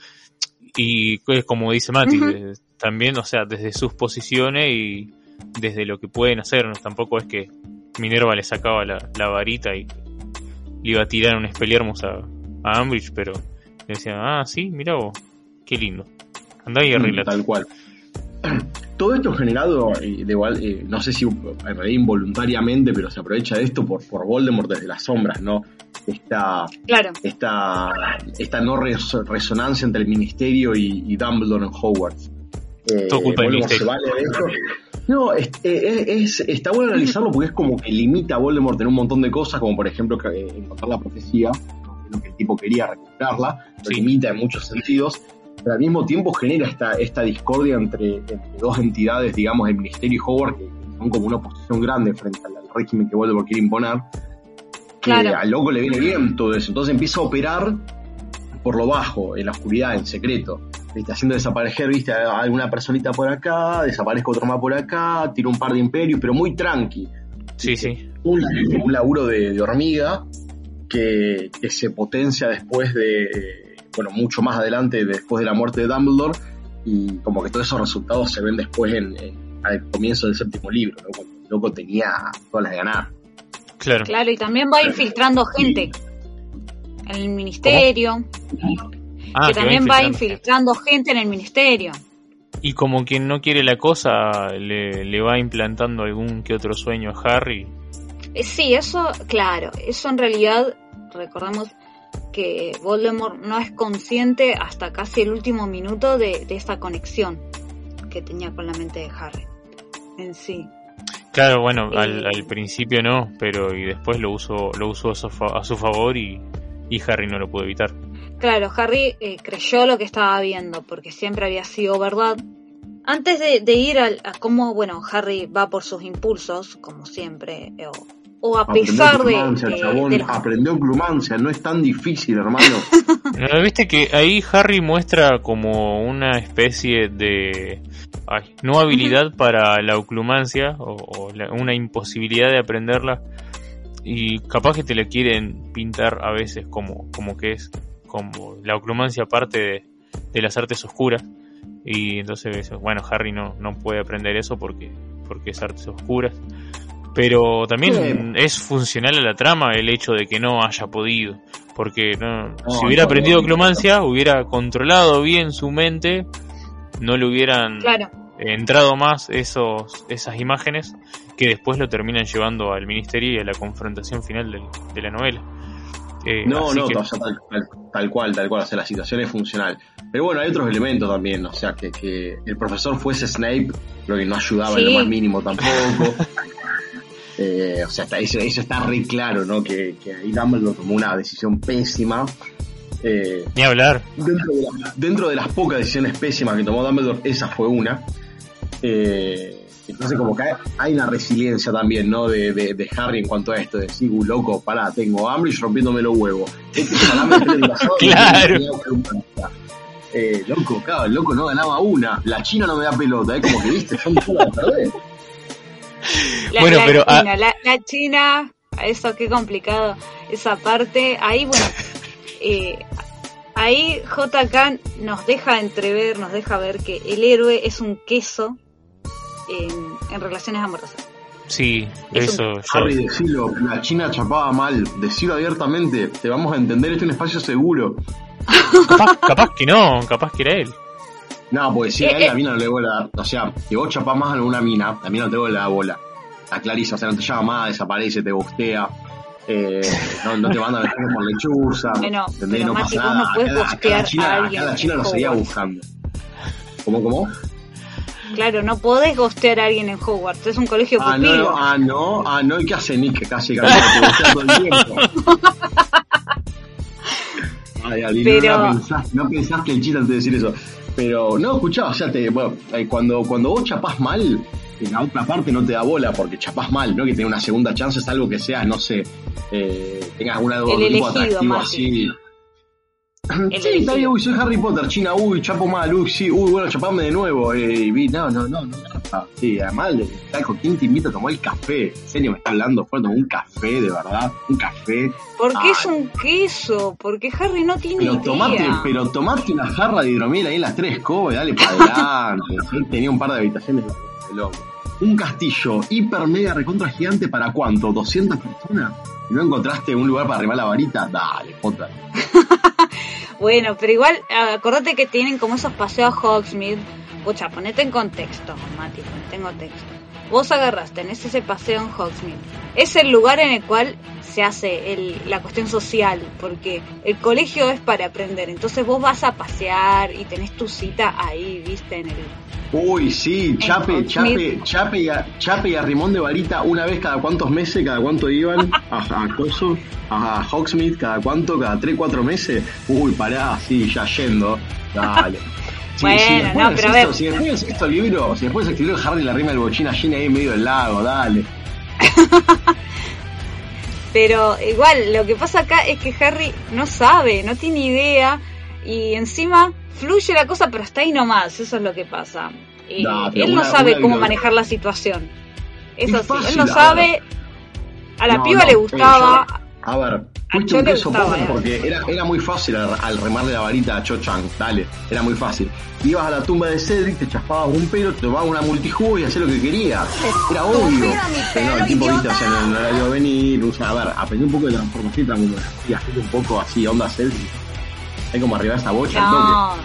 y es como dice Mati, eh, también, o sea, desde sus posiciones y desde lo que pueden hacer, tampoco es que Minerva le sacaba la, la varita y le iba a tirar un Expelliarmus a, a Ambridge, pero le decían, ah, sí, mira vos, qué lindo, andá y arreglate. Mm, Tal cual. Todo esto generado, eh, de igual, eh, no sé si en realidad involuntariamente, pero se aprovecha de esto por, por Voldemort desde las sombras, ¿no? Esta, Claro. esta, esta no res- resonancia entre el ministerio y, y Dumbledore en Hogwarts. Eh, Todo culpa se vale de esto. No, es, eh, es- es- está bueno analizarlo porque es como que limita a Voldemort en un montón de cosas, como por ejemplo que, eh, encontrar la profecía, lo que el tipo quería recuperarla, lo Sí. limita en muchos sentidos, pero al mismo tiempo genera esta, esta discordia entre, entre dos entidades, digamos, el Ministerio y Hogwarts, que son como una oposición grande frente al, al régimen que Voldemort quiere imponer, que Claro. al loco le viene bien todo eso, entonces empieza a operar por lo bajo, en la oscuridad, en secreto. Haciendo desaparecer, viste, a alguna personita por acá, desaparezco otro más por acá, tiro un par de imperios, pero muy tranqui. Sí, sí. Un, un laburo de, de hormiga que, que se potencia después de, bueno, mucho más adelante, después de la muerte de Dumbledore, y como que todos esos resultados se ven después en, en- al comienzo del séptimo libro, ¿no? cuando el loco tenía todas las de ganar. Claro. Claro, y también va infiltrando gente en el ministerio, Ah, que que también va infiltrando. infiltrando gente en el ministerio. Y como quien no quiere la cosa, le, le va implantando algún que otro sueño a Harry. Eh, Sí, eso, claro, eso en realidad, recordemos que Voldemort no es consciente hasta casi el último minuto de, de esta conexión que tenía con la mente de Harry en sí. Claro, bueno, Eh. al, al principio no, pero y después lo usó, lo usó a su, a su favor y, y Harry no lo pudo evitar. Claro, Harry eh, creyó lo que estaba viendo porque siempre había sido verdad. Antes de, de ir al- a, cómo, bueno, Harry va por sus impulsos, como siempre, eh, o, o a pesar de, eh, chabón, de los- aprendió Clumancia, no es tan difícil, hermano. ¿No viste que ahí Harry muestra como una especie de ay, no habilidad para la oclumancia o, o la- una imposibilidad de aprenderla y capaz que te la quieren pintar a veces como, como que es como la oclumancia parte de, de las artes oscuras. Y entonces bueno Harry no, no puede aprender eso porque, porque es artes oscuras. Pero también es funcional a la trama el hecho de que no haya podido porque no, si hubiera no, aprendido no, oclumancia hubiera controlado bien su mente no le hubieran Claro, entrado más esos, esas imágenes que después lo terminan llevando al ministerio y a la confrontación final del- de la novela. Eh, No, no, que- o sea, tal, tal- tal cual, tal cual, o sea, la situación es funcional. Pero bueno, hay otros elementos también, o sea, que, que el profesor fuese Snape, lo que no ayudaba en Sí. lo más mínimo tampoco. Eh, o sea, está- eso, eso está re claro, ¿no? Que, que ahí Dumbledore tomó una decisión pésima. Eh, Ni hablar. dentro, de la- dentro de las pocas decisiones pésimas que tomó Dumbledore, esa fue una. Eh, entonces como que hay, hay una resiliencia también, ¿no? De, de, de Harry en cuanto a esto, de decir, "Uh, loco, pará, tengo hambre y yo rompiéndome los huevos. Este corazón y Claro. tenía que una pizza". Eh, loco, claro, el loco no ganaba una, la China no me da pelota, es como que viste, son todas perder. La, Bueno, la pero, ah- China, la, la China, eso qué complicado, esa parte, ahí bueno, eh, ahí JK nos deja entrever, nos deja ver que el héroe es un queso en, en relaciones amorosas. Sí, Es eso. un- Harry, decilo, la China chapaba mal, decilo abiertamente, te vamos a entender, este es un espacio seguro. capaz, capaz que no, capaz que era él. No, porque si a Eh, él eh. la mina no le vuelve a dar. O sea, que vos chapás más a alguna mina, la mina no te vuelve a dar bola. Está clarísimo, o sea, no te llama más, desaparece, te gustea. Eh, no, no te manda mensajes por lechuza. Bueno, ¿entendés? pero no Mati, pasa vos no nada. podés Acá- acá la China, a alguien acá la China lo seguía buscando. ¿Cómo, cómo? Claro, no podés gostear a alguien en Hogwarts, es un colegio Ah, pupilo. no, ah, no, ah, no, ¿y qué hace Nick casi casi te todo el tiempo? Ay, no, Pero- no, pensaste, no pensaste el chiste antes de decir eso. Pero no, escuchá, o sea, te, bueno, eh, cuando, cuando vos chapás mal, en la otra parte no te da bola porque chapás mal, ¿no? Que tenga una segunda chance es algo que sea, no sé, eh, tengas algún tipo elegido, atractivo así. sí, está bien, uy, soy Harry Potter, China, uy, chapo mal, uy, sí, uy, bueno, chapame de nuevo. Eh, y vi, no, no, no, no, garpa. Sí, además, Talco, ¿quién te invita a tomar el café? ¿En serio me está hablando? Fue tomar un café, de verdad, un café. Porque Ay. es un queso, porque Harry no tiene Pero idea. tomate, pero tomate una jarra de hidromiel ahí en las tres cobas dale para adelante. Tenía un par de habitaciones de loco. Un castillo hiper mega recontra gigante para cuánto? ¿200 personas? ¿Y no encontraste un lugar para arrimar la varita? Dale, Potter. Bueno, pero igual, acordate que tienen como esos paseos Hogsmeade. Pucha, ponete en contexto, Mati, ponete en contexto. Vos agarras, tenés ese paseo en Hogsmeade. Es el lugar en el cual se hace el- la cuestión social, porque el colegio es para aprender. Entonces vos vas a pasear y tenés tu cita ahí, viste, en el... Uy, sí, Chape, Chape. Chape y, a, Chape y a Rimón de Varita una vez cada cuántos meses, cada cuánto iban a, a Coso, a Hogsmeade, cada cuánto, cada 3, 4 meses. Uy, pará, sí, ya yendo. Dale. Sí, Bueno, después no, pero a ver. Si después es esto libro, si después escribió Harry la rima del bochín allí ahí en medio del lago, dale. Pero igual, lo que pasa acá es que Harry no sabe, no tiene idea y encima fluye la cosa, pero está ahí nomás, eso es lo que pasa. Y él no una- sabe una cómo manejar la situación. Eso Es sí, él no sabe. A la No, piba no, le eh, gustaba. A ver, fuiste un queso eh. porque era, era muy fácil al, al remarle la varita a Cho Chang, dale, era muy fácil. Ibas a la tumba de Cedric, te chaspabas un pelo, te tomabas una multijugo y hacías lo que querías. Era obvio. Pero no, el tipo, viste, o sea, no, no la vio venir, o sea, a ver, aprendí un poco de transformación y y un poco así, onda Cedric. Hay como arriba esa bocha, al toque. No.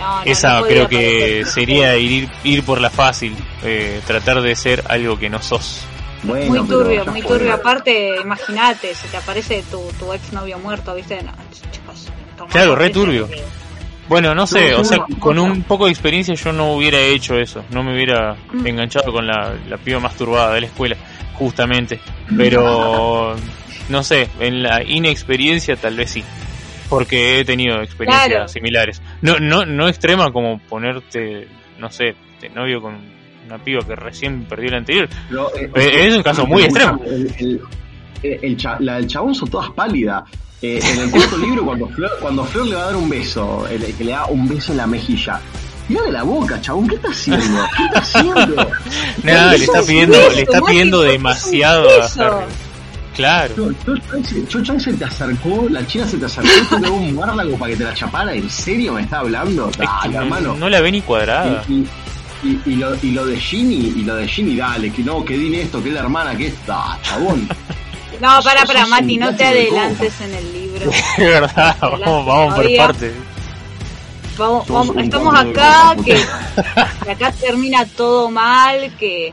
No, no, Esa no creo que sería ir, ir por la fácil, eh, tratar de ser algo que no sos. Bueno, Muy turbio, muy fue. turbio. Aparte, imagínate, si te aparece tu, tu ex novio muerto, ¿viste? No, chicos, Claro, re turbio. Bueno, no sé, No, o sea, no, no. con un poco de experiencia yo no hubiera hecho eso, no me hubiera Mm. enganchado con la, la piba más turbada de la escuela, justamente. Pero, no sé, en la inexperiencia tal vez sí, porque he tenido experiencias Claro. similares. No, no, no extrema como ponerte, no sé, de novio con una piba que recién perdió la anterior. Pero, eh, Eh, es un caso muy extremo. El, el- el cha- la del chabón son todas pálidas. Eh, en el cuarto libro, cuando Flor, cuando Flor le va a dar un beso, el, el que le da un beso en la mejilla, Mirale la boca, chabón, ¿qué está haciendo? ¿Qué está haciendo? Nada, le está es pidiendo, le está pidiendo demasiado a. Harry. Claro. Cho Chang se- te acercó, la china se te acercó, te un muérdago para que te la chapara, ¿en serio me está hablando? Es que hermano. no la ve ni cuadrada. Y, y, y, y lo, y lo de Ginny, y lo de Ginny, dale, que no, que din esto, que es la hermana, que está, chabón. No, para, para, Mati, no te adelantes en el libro. Es verdad, vamos, vamos por partes. Vamos, estamos acá, que, acá termina todo mal, que,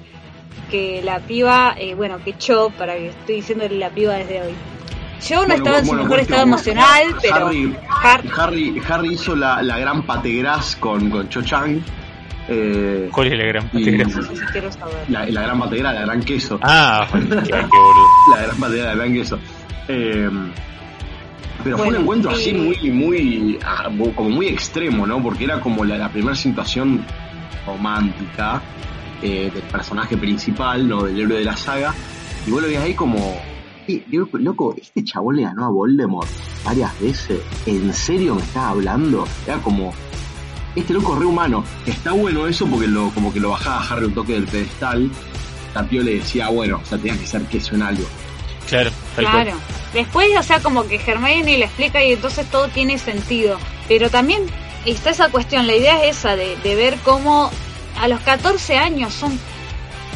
que la piba, eh, bueno, que Cho, para que estoy diciéndole la piba desde hoy. Yo no Bueno, estaba en su bueno, mejor estado emocional, pero Harry, Har- Harry, Harry hizo la, la gran pategras con, con Cho Chang. Eh, ¿Cuál es la gran saber. la, la gran pategras, la gran queso. Ah, qué, qué boludo. La gran pategras, la gran queso. Eh, pero fue un encuentro así sí. muy, muy, ah, como muy extremo, ¿no? Porque era como la, la primera situación romántica eh, del personaje principal, ¿no? Del héroe de la saga. Y vos lo veías ahí como, "Eh, loco, loco, este chabón le ganó a Voldemort varias veces. ¿En serio me estás hablando? Era como, este loco re humano. Está bueno eso porque lo, como que lo bajaba a Harry un toque del pedestal. Tapio le decía, bueno, o sea, tenías que ser queso en algo. Claro, Claro. Después, o sea, como que Hermione le explica y entonces todo tiene sentido. Pero también está esa cuestión, la idea es esa de, de ver cómo a los 14 años son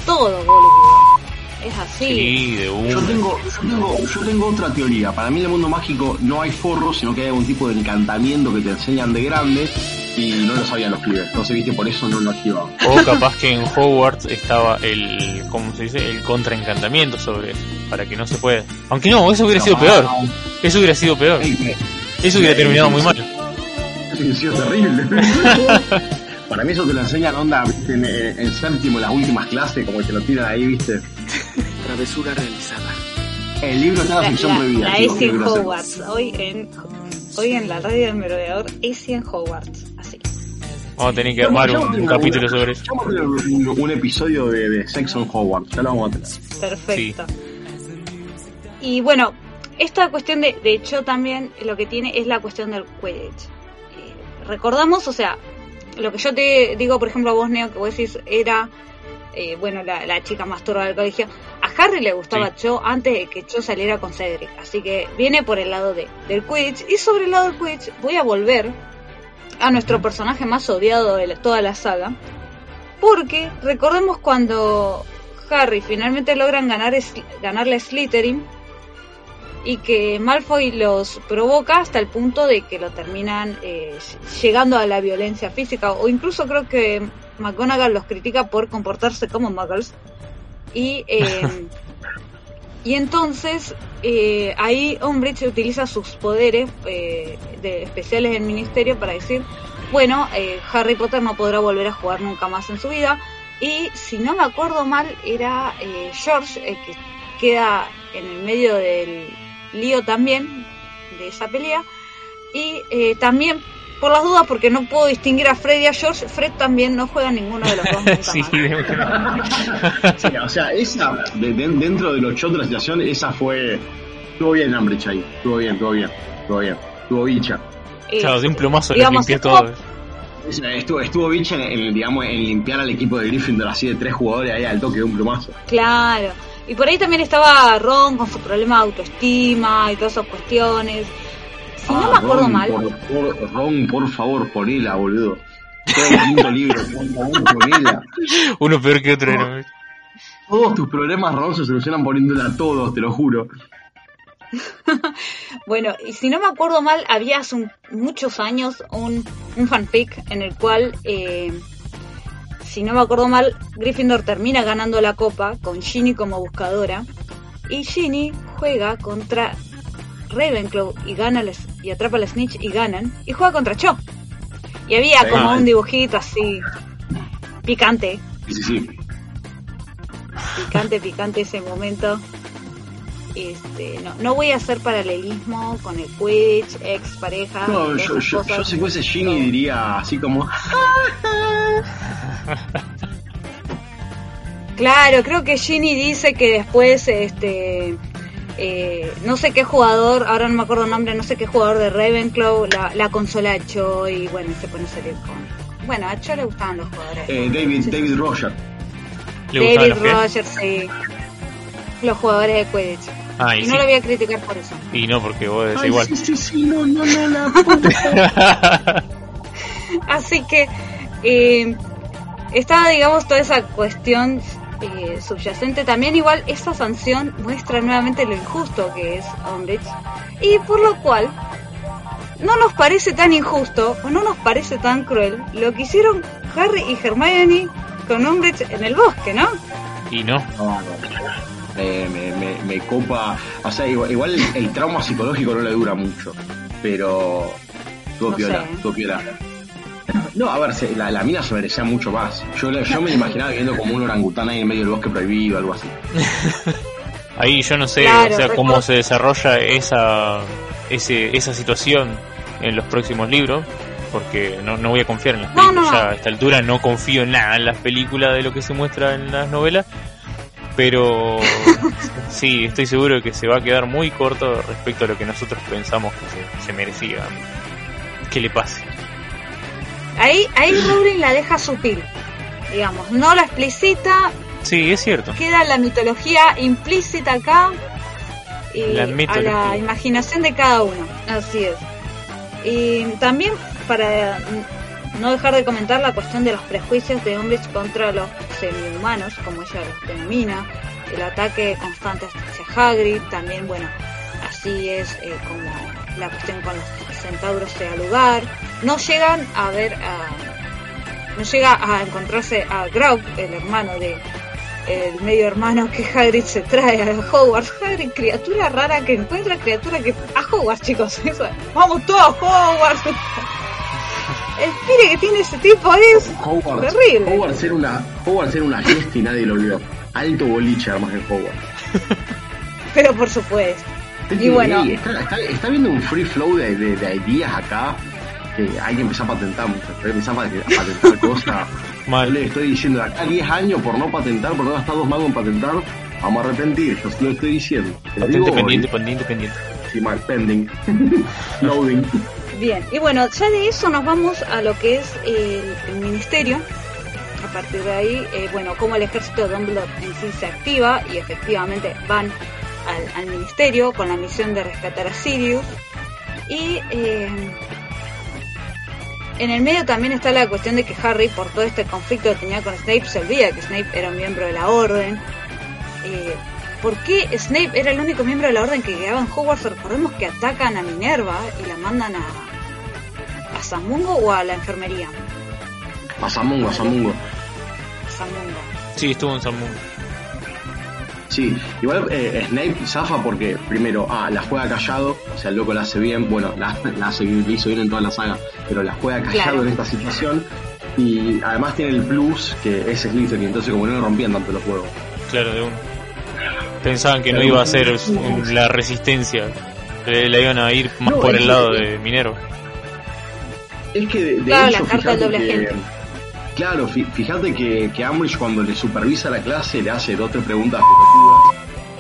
todo, boludo. Es así. Sí, de Yo tengo, yo, tengo, yo tengo otra teoría. Para mí en el mundo mágico no hay forros, sino que hay algún tipo de encantamiento que te enseñan de grande y no lo sabían los pibes. Entonces, viste, por eso no lo activaban. O capaz que en Hogwarts estaba el, ¿cómo se dice? El contraencantamiento sobre eso, para que no se pueda. Aunque no, eso hubiera sido peor. Eso hubiera sido peor. Eso hubiera terminado muy mal. Sido terrible. Para mí eso te lo enseñan onda viste, en, en séptimo, las últimas clases, como que te lo tiran ahí, viste. Travesura realizada. El libro está en la la, prohibida. la Essie en. Hogwarts. Hoy en, hoy en la radio del merodeador, Essie en Hogwarts. Vamos a tener que armar un, un capítulo sobre eso. Ya vamos a tener un, un episodio de, de Sex on Hogwarts. Ya lo vamos a tener. Perfecto. Y bueno, esta cuestión de, de hecho también lo que tiene es la cuestión del Quidditch. Eh, recordamos, o sea, lo que yo te digo, por ejemplo, a vos, Neo, que vos decís era, eh, bueno, la, la chica más torva del colegio. A Harry le gustaba Cho antes de que Cho saliera con Cedric. Así que viene por el lado de, del Quidditch. Y sobre el lado del Quidditch voy a volver a nuestro personaje más odiado de la- toda la saga. Porque recordemos cuando Harry finalmente logran ganar es- ganarle a Slytherin y que Malfoy los provoca hasta el punto de que lo terminan eh, llegando a la violencia física o incluso creo que McGonagall los critica por comportarse como muggles y eh, y entonces eh, ahí Umbridge utiliza sus poderes eh, especiales del ministerio para decir bueno eh, Harry Potter no podrá volver a jugar nunca más en su vida y si no me acuerdo mal era George el que queda en el medio del lío también de esa pelea. Y también por las dudas porque no puedo distinguir a Fred y a George Fred también no juega ninguno de los dos nunca Sí. Sí, o sea, esa, de- de- dentro de los shots de la situación, esa fue. Estuvo bien Ambridge ahí. Estuvo bien, estuvo bien. Estuvo bien. Estuvo bicha. Eh, Claro, de un plumazo digamos, limpié estuvo- todo. Estuvo, estuvo bicha en, en, digamos, en limpiar al equipo de Gryffindor así de tres jugadores ahí al toque de un plumazo. Claro. Y por ahí también estaba Ron con su problema de autoestima y todas esas cuestiones. Si no Ah, me acuerdo Ron, mal. Por, por- Ron, por favor, ponela, boludo. Todo el quinto libro, por favor, ponela. Uno peor que otro. era. Todos tus problemas, Ron, se solucionan poniéndola a todos, te lo juro. Bueno, y si no me acuerdo mal, había hace un- muchos años un, un fanfic en el cual, eh, si no me acuerdo mal, Gryffindor termina ganando la copa con Ginny como buscadora. Y Ginny juega contra Ravenclaw y gana y atrapa a la Snitch y ganan. Y juega contra Cho. Y había Sí. como un dibujito así picante, Sí, sí, picante, picante ese momento. Este, no, no voy a hacer paralelismo con el Quidditch, ex pareja. No, yo, yo, cosas. yo si fuese Ginny diría así como... Claro, creo que Ginny dice que después, este, eh, no sé qué jugador, ahora no me acuerdo el nombre, no sé qué jugador de Ravenclaw la, la consola a Cho y bueno, y se pone a salir con. Bueno, a Cho le gustaban los jugadores. Eh, David, Sí, David Roger. ¿Le gustaban David? Rogers, sí. Los jugadores de Quidditch. Ah, Y y no lo voy a criticar por eso. Y no, porque vos decís Ay, igual. sí, sí, sí, no, no, no, la Así que eh, estaba, digamos, toda esa cuestión eh, subyacente. También igual esta sanción muestra nuevamente lo injusto que es Umbridge. Y por lo cual no nos parece tan injusto o no nos parece tan cruel lo que hicieron Harry y Hermione con Umbridge en el bosque, ¿no? Y no. No, no. Eh, me, me, me copa. O sea, igual, igual el, trauma psicológico no le dura mucho. Pero. Tuvo No piola, sé. piola. No, a ver, se- la, la mina se merecía mucho más. Yo, le- yo me imaginaba viviendo como un orangután ahí en medio del bosque prohibido, algo así. Ahí yo no sé, Claro, o sea, cómo se desarrolla esa, ese, esa situación en los próximos libros, porque no, no voy a confiar en las películas. no. Ya a esta altura no confío en nada en las películas de lo que se muestra en las novelas, pero sí, estoy seguro que se va a quedar muy corto respecto a lo que nosotros pensamos que se, se merecía que le pase. Ahí, ahí Rowling la deja sutil, digamos, no la explicita, Sí, es cierto. queda la mitología implícita acá y La a la imaginación de cada uno. Así es. Y también para no dejar de comentar la cuestión de los prejuicios de hombres contra los semi-humanos, como ella los denomina, el ataque constante hacia Hagrid, también, bueno, así es eh, como la cuestión con los centauros se da lugar. No llegan a ver a... No llega a encontrarse a Grau, el hermano de el medio hermano que Hagrid se trae a Hogwarts. Hagrid, criatura rara que encuentra criatura que... A Hogwarts, chicos. Eso. Vamos todos a Hogwarts. El pire que tiene ese tipo es Hogwarts, terrible. Hogwarts era una, Hogwarts era una fiesta y nadie lo vio. Alto boliche además en Hogwarts. Pero por supuesto. Y bueno. está, está, está viendo un free flow de, de, de ideas acá que hay que empezar a patentar hay que empezar a pat- a patentar cosas. Yo Mal. le estoy diciendo acá 10 años por no patentar, por no gastar dos magos en patentar, vamos a arrepentir, yo lo estoy diciendo. Patente digo pendiente, hoy. pendiente, pendiente. Sí, mal, pending. Loading. Bien. Y bueno, ya de eso nos vamos a lo que es el, el ministerio. A partir de ahí, eh, bueno, cómo el ejército de Dumbledore en sí se activa y efectivamente van al, al ministerio con la misión de rescatar a Sirius. Y eh, en el medio también está la cuestión de que Harry, por todo este conflicto que tenía con Snape, se olvida que Snape era un miembro de la Orden. Eh, ¿Por qué Snape era el único miembro de la Orden que quedaba en Hogwarts? Recordemos que atacan a Minerva y la mandan a, a Zamungo o a la enfermería. A Samungo, a Samungo. A Zamungo. Sí, estuvo en San Mundo. Sí, igual eh, Snape zafa porque, primero, ah, la juega callado, o sea, el loco la hace bien, bueno, la, la hace la hizo bien en toda la saga, pero la juega callado Claro. en esta situación. Y además tiene el plus que es Slytherin, entonces como no le rompían tanto los huevos. Claro, de uno. Pensaban que no iba a ser un- la resistencia. Le, la iban a ir más No, por el que- lado de Minero. Es que de, de Claro, hecho, la carta del doble que- agente. Claro, fíjate que, que Ambridge cuando le supervisa la clase le hace dos o tres preguntas.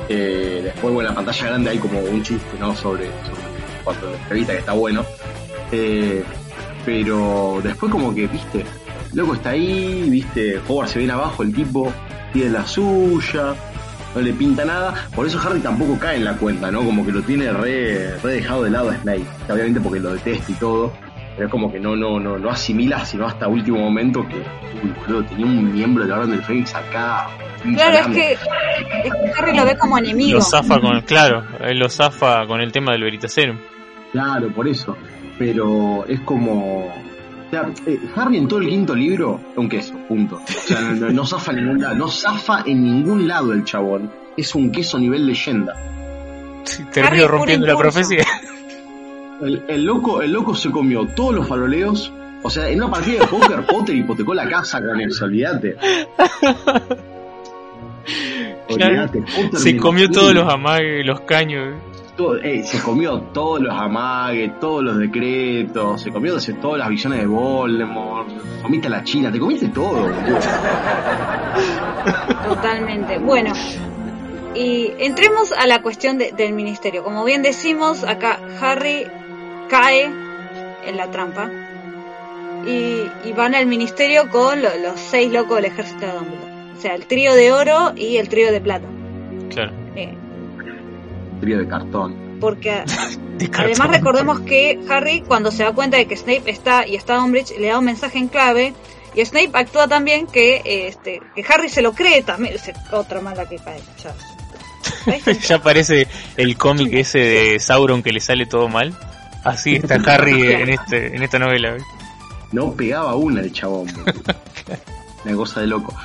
Eh, después, bueno, en la pantalla grande hay como un chiste, ¿no? Sobre, sobre cuando revista que está bueno. Eh, pero después como que, viste, loco está ahí, viste, Howard se viene abajo, el tipo tiene la suya, no le pinta nada. Por eso Harry tampoco cae en la cuenta, ¿no? Como que lo tiene re, re dejado de lado a Snape. Obviamente porque lo detesta y todo. Pero es como que no, no, no, no asimila sino hasta último momento que, uy, boludo, tenía un miembro de la Orden del Fénix acá. Claro, es que, es que Harry lo ve como enemigo. Lo zafa con, claro, él lo zafa con el tema del Veritaserum. Claro, por eso. Pero es como. O sea, eh, Harry en todo el quinto libro es un queso, punto. O sea, no, zafa en ningún lado. No zafa en ningún lado el chabón. Es un queso nivel leyenda. Termino puro rompiendo la profecía. El, el loco, el loco se comió todos los faroleos. O sea, en una partida de póker, Potter hipotecó la casa con eso, olvídate. Olvídate, Potter Se comió todos los amagues, los caños. Todo- eh, se comió todos los amagues, todos los decretos, se comió se- todas las visiones de Voldemort, comiste a la China, te comiste todo. Totalmente. Bueno, y entremos a la cuestión de- del ministerio. Como bien decimos, acá Harry cae en la trampa y, y van al ministerio con lo- los seis locos del ejército de Dumbledore. O sea, el trío de oro y el trío de plata. Claro. Eh, Trío de cartón. porque De además recordemos que Harry, cuando se da cuenta de que Snape está y está Umbridge, le da un mensaje en clave. Y Snape actúa también que este que Harry se lo cree también. Es otra mala que cae. Ya parece el cómic ese de Sauron que le sale todo mal. Así está Harry en este en esta novela. No pegaba una el chabón. una cosa de loco.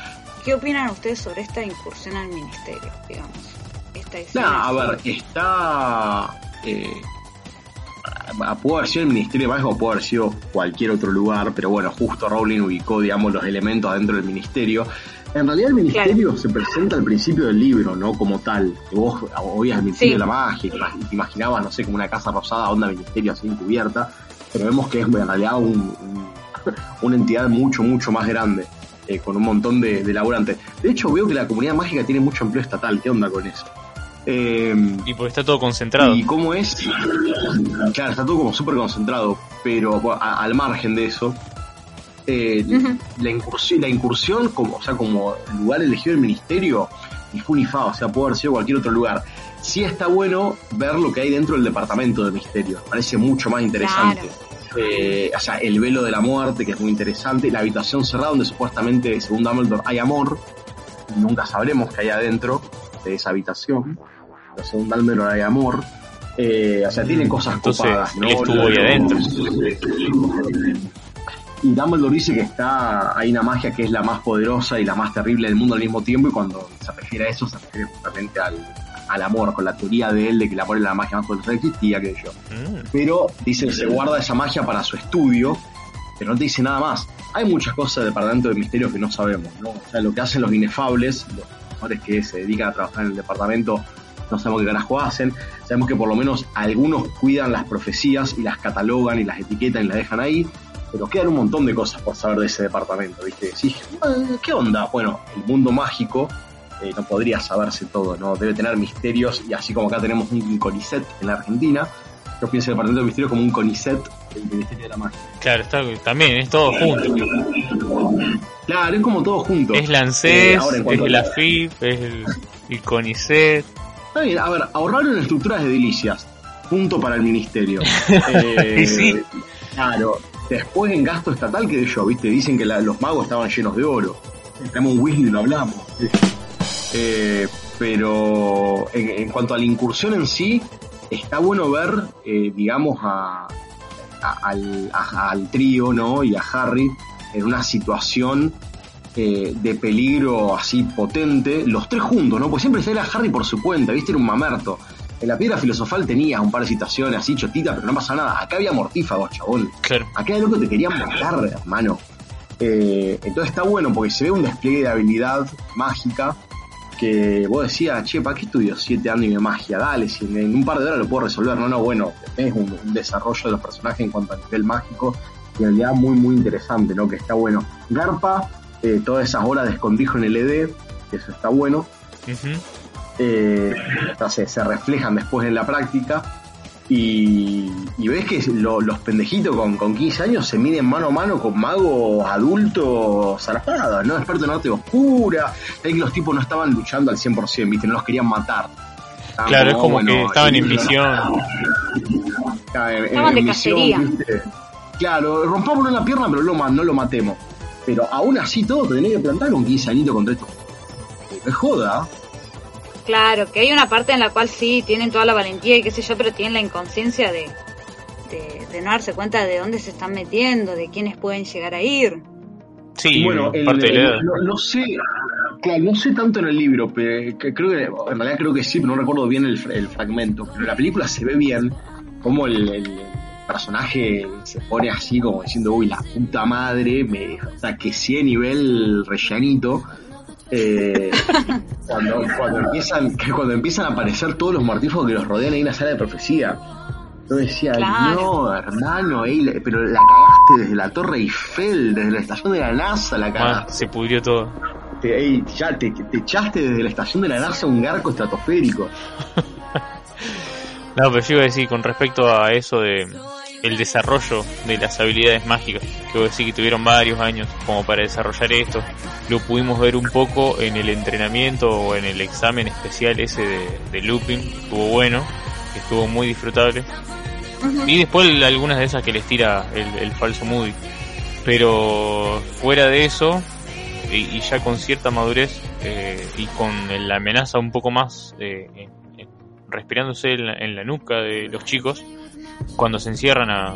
¿Qué opinan ustedes sobre esta incursión al ministerio, digamos? Esta Nah, a ver, está. Eh, pudo haber sido el Ministerio de Magia o pudo haber sido cualquier otro lugar, pero bueno, justo Rowling ubicó, digamos, los elementos dentro del Ministerio. En realidad el Ministerio se presenta al principio del libro, ¿no? Como tal. Que vos oías el Ministerio Sí. de la Magia, te imaginabas, no sé, como una casa rosada, onda Ministerio así encubierta, pero vemos que es en realidad un- un- una entidad mucho, mucho más grande. eh, con un montón de, de laburantes. De hecho, veo que la comunidad mágica tiene mucho empleo estatal. ¿Qué onda con eso? Eh, Y porque está todo concentrado. ¿Y cómo es? Claro, está todo como súper concentrado, pero bueno, a- al margen de eso, eh, la, incursión, la incursión, como, o sea, como lugar elegido del ministerio, ni fu ni fa, o sea, puede haber sido cualquier otro lugar. Sí está bueno ver lo que hay dentro del departamento del misterio, parece mucho más interesante. Eh, o sea, el velo de la muerte, que es muy interesante, la habitación cerrada donde supuestamente, según Dumbledore, hay amor, nunca sabremos qué hay adentro de esa habitación, pero según Dumbledore hay amor, Eh, o sea, tiene cosas Entonces, copadas, ¿no? él estuvo ahí adentro. Y Dumbledore dice que está, hay una magia que es la más poderosa y la más terrible del mundo al mismo tiempo, y cuando se refiere a eso, se refiere justamente al, al amor, con la teoría de él de que el amor es la magia más poderosa que existía, que yo. Mm. Pero dice que se guarda esa magia para su estudio, pero no te dice nada más. Hay muchas cosas del departamento de misterios que no sabemos, ¿no? O sea, lo que hacen los inefables, los profesores que se dedican a trabajar en el departamento, no sabemos qué carajo hacen. Sabemos que por lo menos algunos cuidan las profecías y las catalogan y las etiquetan y las dejan ahí. Pero quedan un montón de cosas por saber de ese departamento, ¿viste? Sí, ¿qué onda? Bueno, el mundo mágico eh, no podría saberse todo, ¿no? Debe tener misterios y así como acá tenemos un CONICET en la Argentina, yo pienso el departamento de misterio como un CONICET del Ministerio de la Magia. Claro, está, también es todo junto. Claro, es como todo junto. Es la Eh, ahora es la FIP, es el, el CONICET. Está bien, a ver, ahorraron estructuras de delicias. Punto para el ministerio. Eh, Y sí. Claro. Después en gasto estatal, que yo, viste, dicen que la- los magos estaban llenos de oro. Tenemos un Weasley y lo hablamos. Eh, pero en, en cuanto a la incursión en sí, está bueno ver, eh, digamos, a, a- al, a- al trío, ¿no? Y a Harry en una situación eh, de peligro así potente, los tres juntos, ¿no? Pues siempre se era Harry por su cuenta, ¿viste? Era un mamerto. En la piedra filosofal tenía un par de situaciones así chotitas, pero no pasa nada. Acá había mortífagos, chabón. Claro. Acá de loco te querían matar, hermano. Eh, entonces está bueno porque se ve un despliegue de habilidad mágica que vos decías, che, ¿para qué estudio siete años de magia? Dale, si en un par de horas lo puedo resolver. No, no, bueno, es un, un desarrollo de los personajes en cuanto a nivel mágico y habilidad muy, muy interesante, ¿no? Que está bueno. Garpa, eh, todas esas horas de escondrijo en el ED, que eso está bueno. Ujú. Eh, se reflejan después en la práctica y, y ves que lo- los pendejitos con, con 15 años se miden mano a mano con magos adultos zarpados, ¿no? Expertos en arte oscura. Es que los tipos no estaban luchando al 100%, ¿viste? No los querían matar. Estaban Claro, es como bueno, que estaban en misión. Estaban en- Estaban en de misión, cacería. ¿viste? Claro, rompámoslo en la pierna, pero lo no lo matemos. Pero aún así todo te tenés que plantar un 15 añitos contra esto. Es joda. Claro, que hay una parte en la cual sí tienen toda la valentía y qué sé yo, pero tienen la inconsciencia de, de, de no darse cuenta de dónde se están metiendo, de quiénes pueden llegar a ir. Sí, bueno, el- parte de la el- edad. no, no sé, claro, no sé tanto en el libro, pero que creo que en realidad creo que sí, pero no recuerdo bien el, fra- el fragmento. Pero en la película se ve bien cómo el, el personaje se pone así como diciendo, uy, la puta madre, me, o sea, que sí a nivel rellenito. Eh, cuando, cuando empiezan que cuando empiezan a aparecer todos los mortífagos que los rodean ahí en la sala de profecía yo decía Claro. no hermano ey, pero la cagaste desde la torre Eiffel desde la estación de la NASA la Ah, cagaste se pudrió todo. Te- ey, ya te, te echaste desde la estación de la NASA un garco estratosférico No, pero yo iba a decir con respecto a eso de el desarrollo de las habilidades mágicas, que decís que tuvieron varios años como para desarrollar esto, lo pudimos ver un poco en el entrenamiento o en el examen especial ese de, de looping, estuvo bueno, estuvo muy disfrutable, y después algunas de esas que les tira el, el falso Moody. Pero fuera de eso, y, y ya con cierta madurez eh, y con la amenaza un poco más eh, respirándose en la, en la nuca de los chicos, cuando se encierran a,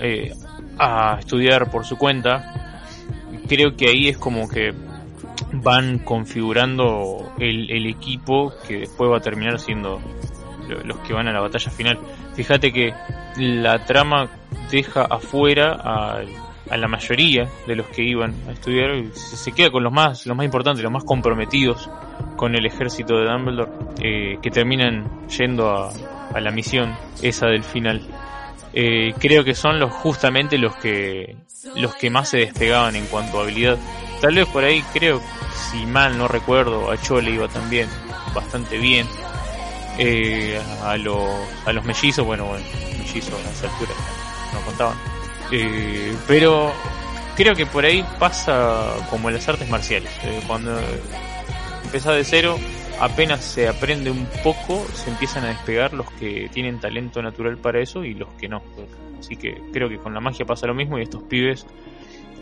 eh, a estudiar por su cuenta, creo que ahí es como que van configurando el, equipo que después va a terminar siendo los que van a la batalla final. Fíjate que la trama deja afuera a, la mayoría de los que iban a estudiar se, se queda con los más, los más importantes, los más comprometidos con el ejército de Dumbledore, eh, que terminan yendo a, a la misión esa del final. Eh, creo que son los justamente los que los que más se despegaban en cuanto a habilidad. Tal vez por ahí creo, si mal no recuerdo, a Cho le iba también bastante bien. Eh, a los a los mellizos, bueno, bueno mellizos a esa altura no contaban. Eh, pero creo que por ahí pasa como en las artes marciales. Cuando empezás de cero, apenas se aprende un poco, se empiezan a despegar los que tienen talento natural para eso y los que no. Así que creo que con la magia pasa lo mismo y estos pibes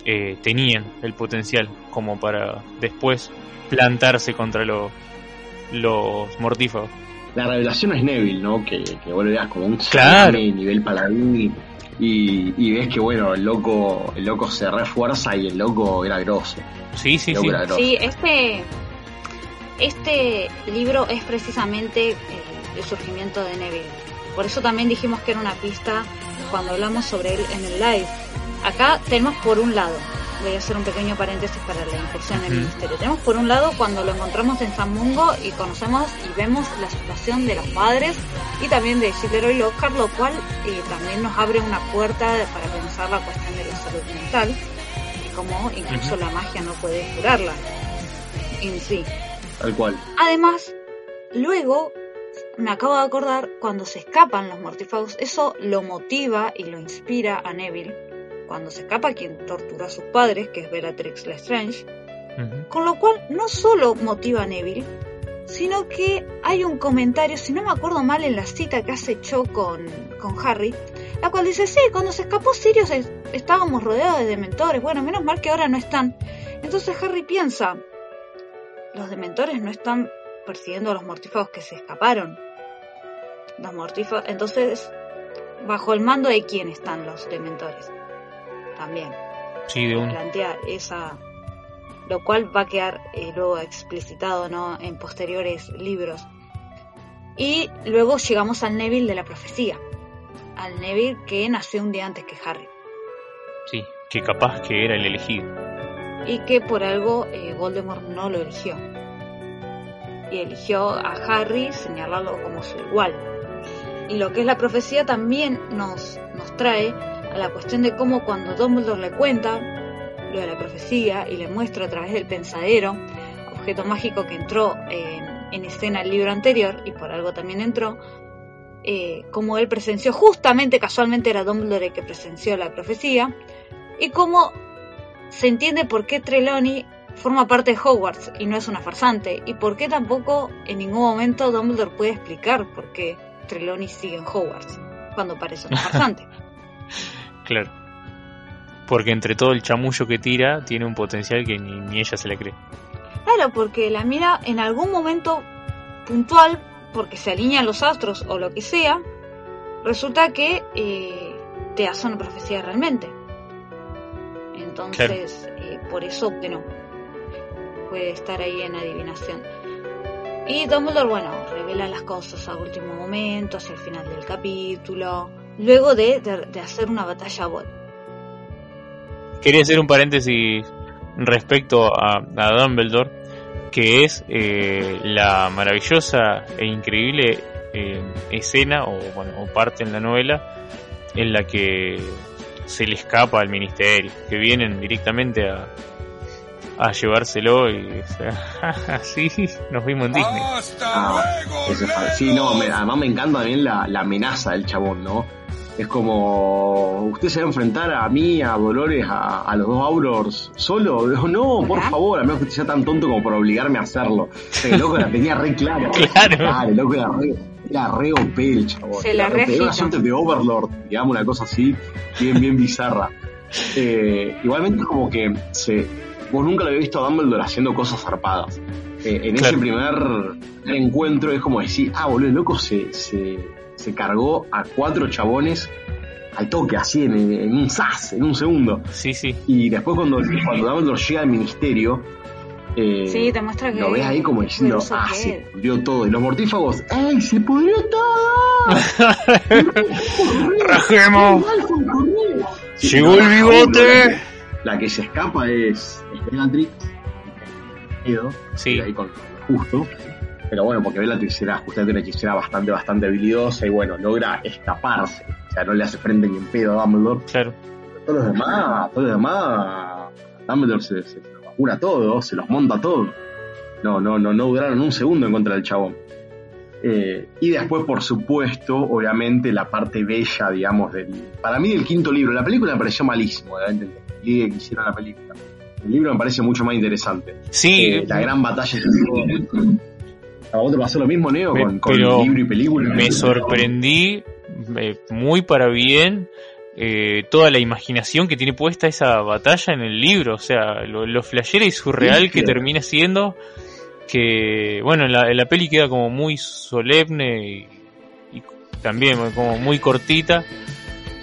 eh, tenían el potencial como para después plantarse contra lo- los mortífagos. La revelación es Neville, ¿no? Que, que vos lo veas como un Claro. nivel paladín y, y ves que, bueno, el loco, el loco se refuerza y el loco era grosso. Sí, sí, El loco sí. era grosso. Sí, este, este libro es precisamente eh, el surgimiento de Neville. Por eso también dijimos que era una pista cuando hablamos sobre él en el live. Acá tenemos por un lado, voy a hacer un pequeño paréntesis para la incursión en el Ujú. misterio. Tenemos por un lado cuando lo encontramos en San Mungo y conocemos y vemos la situación de los padres y también de Gilderoy Lockhart, lo cual eh, también nos abre una puerta para pensar la cuestión de la salud mental y cómo incluso la magia no puede curarla en sí. Tal cual. Además, luego me acabo de acordar cuando se escapan los mortífagos, eso lo motiva y lo inspira a Neville. Cuando se escapa quien tortura a sus padres, que es Bellatrix Lestrange, Ujú. con lo cual no solo motiva a Neville, sino que hay un comentario, si no me acuerdo mal, en la cita que hace Cho con, con Harry, la cual dice, sí, cuando se escapó Sirius es- estábamos rodeados de dementores, bueno, menos mal que ahora no están. Entonces Harry piensa, los dementores no están persiguiendo a los mortífagos que se escaparon. Los mortífagos, entonces, bajo el mando de quién están los dementores. También Sí, de un. plantear esa lo cual va a quedar eh, luego explicitado ¿no? en posteriores libros y luego llegamos al Neville de la profecía al Neville que nació un día antes que Harry Sí, que capaz que era el elegido. Y que por algo eh, Voldemort no lo eligió. Y eligió a Harry señalarlo como su igual. Y lo que es la profecía también nos, nos trae a la cuestión de cómo cuando Dumbledore le cuenta lo de la profecía y le muestra a través del pensadero, objeto mágico que entró en, en escena el libro anterior y por algo también entró, eh, como él presenció, justamente casualmente era Dumbledore el que presenció la profecía, y cómo se entiende por qué Trelawney forma parte de Hogwarts y no es una farsante, y por qué tampoco en ningún momento Dumbledore puede explicar por qué Trelawney sigue en Hogwarts, cuando parece una farsante. Claro. Porque entre todo el chamullo que tira, tiene un potencial que ni, ni ella se le cree. Claro, porque la mira en algún momento puntual, porque se alinean los astros o lo que sea, resulta que eh, te hace una profecía realmente. Entonces, eh, por eso, bueno, puede estar ahí en adivinación. Y Dumbledore, bueno, revela las cosas a último momento, hacia el final del capítulo, luego de, de- de hacer una batalla bot. Quería hacer un paréntesis respecto a, a Dumbledore, que es eh, la maravillosa e increíble eh, escena o, bueno, o parte en la novela en la que se le escapa al ministerio, que vienen directamente a, a llevárselo y o sea, sí, nos vimos en Disney. Hasta Ah, sí, no, me- además me encanta también la, la amenaza del chabón, ¿no? Es como, ¿usted se va a enfrentar a mí, a Dolores, a, a los dos Aurors solo? No, por favor, a menos que usted sea tan tonto como para obligarme a hacerlo. O sea, el loco la tenía re clara. Claro. el loco era re, era re OP el chabón. Se la re- Era una suerte de Overlord, digamos, una cosa así, bien, bien bizarra. Eh, igualmente como que se, vos nunca lo había visto a Dumbledore haciendo cosas zarpadas. Eh, en ese primer encuentro es como decir, ah, boludo, el loco se, se, se cargó a cuatro chabones al toque, así en, en un sas, en un segundo. Sí, sí. Y después cuando, cuando Dumbledore llega al ministerio, eh, Sí, te muestra que- lo ves ahí como diciendo, ah, que se es". pudrió todo. Y los mortífagos, ¡ey, se pudrió todo! ¡Rajemos! Sí, ¡Llegó el bigote! La que se escapa es, Bellatrix. Sí. ahí con justo. Pero bueno, porque Bellatrix era justamente una hechicera bastante, bastante habilidosa y bueno, logra escaparse. O sea, no le hace frente ni en pedo a Dumbledore. Claro. Todos los demás, todos los demás, Dumbledore se, se, se los cura todo, se los monta todo. No, no, no, no duraron un segundo en contra del chabón. Eh, y después, por supuesto, obviamente, la parte bella, digamos, del. Para mí, del quinto libro. La película me pareció malísimo, obviamente, el ligue que hicieron la película. El libro me parece mucho más interesante. Sí, Eh, la gran batalla ¿A vos te pasó lo mismo, Neo, con, con libro y película? me sorprendí eh, muy para bien eh, toda la imaginación que tiene puesta esa batalla en el libro, o sea, lo, lo flashera y surreal que termina siendo, que bueno, en la, en la peli queda como muy solemne y, y también como muy cortita.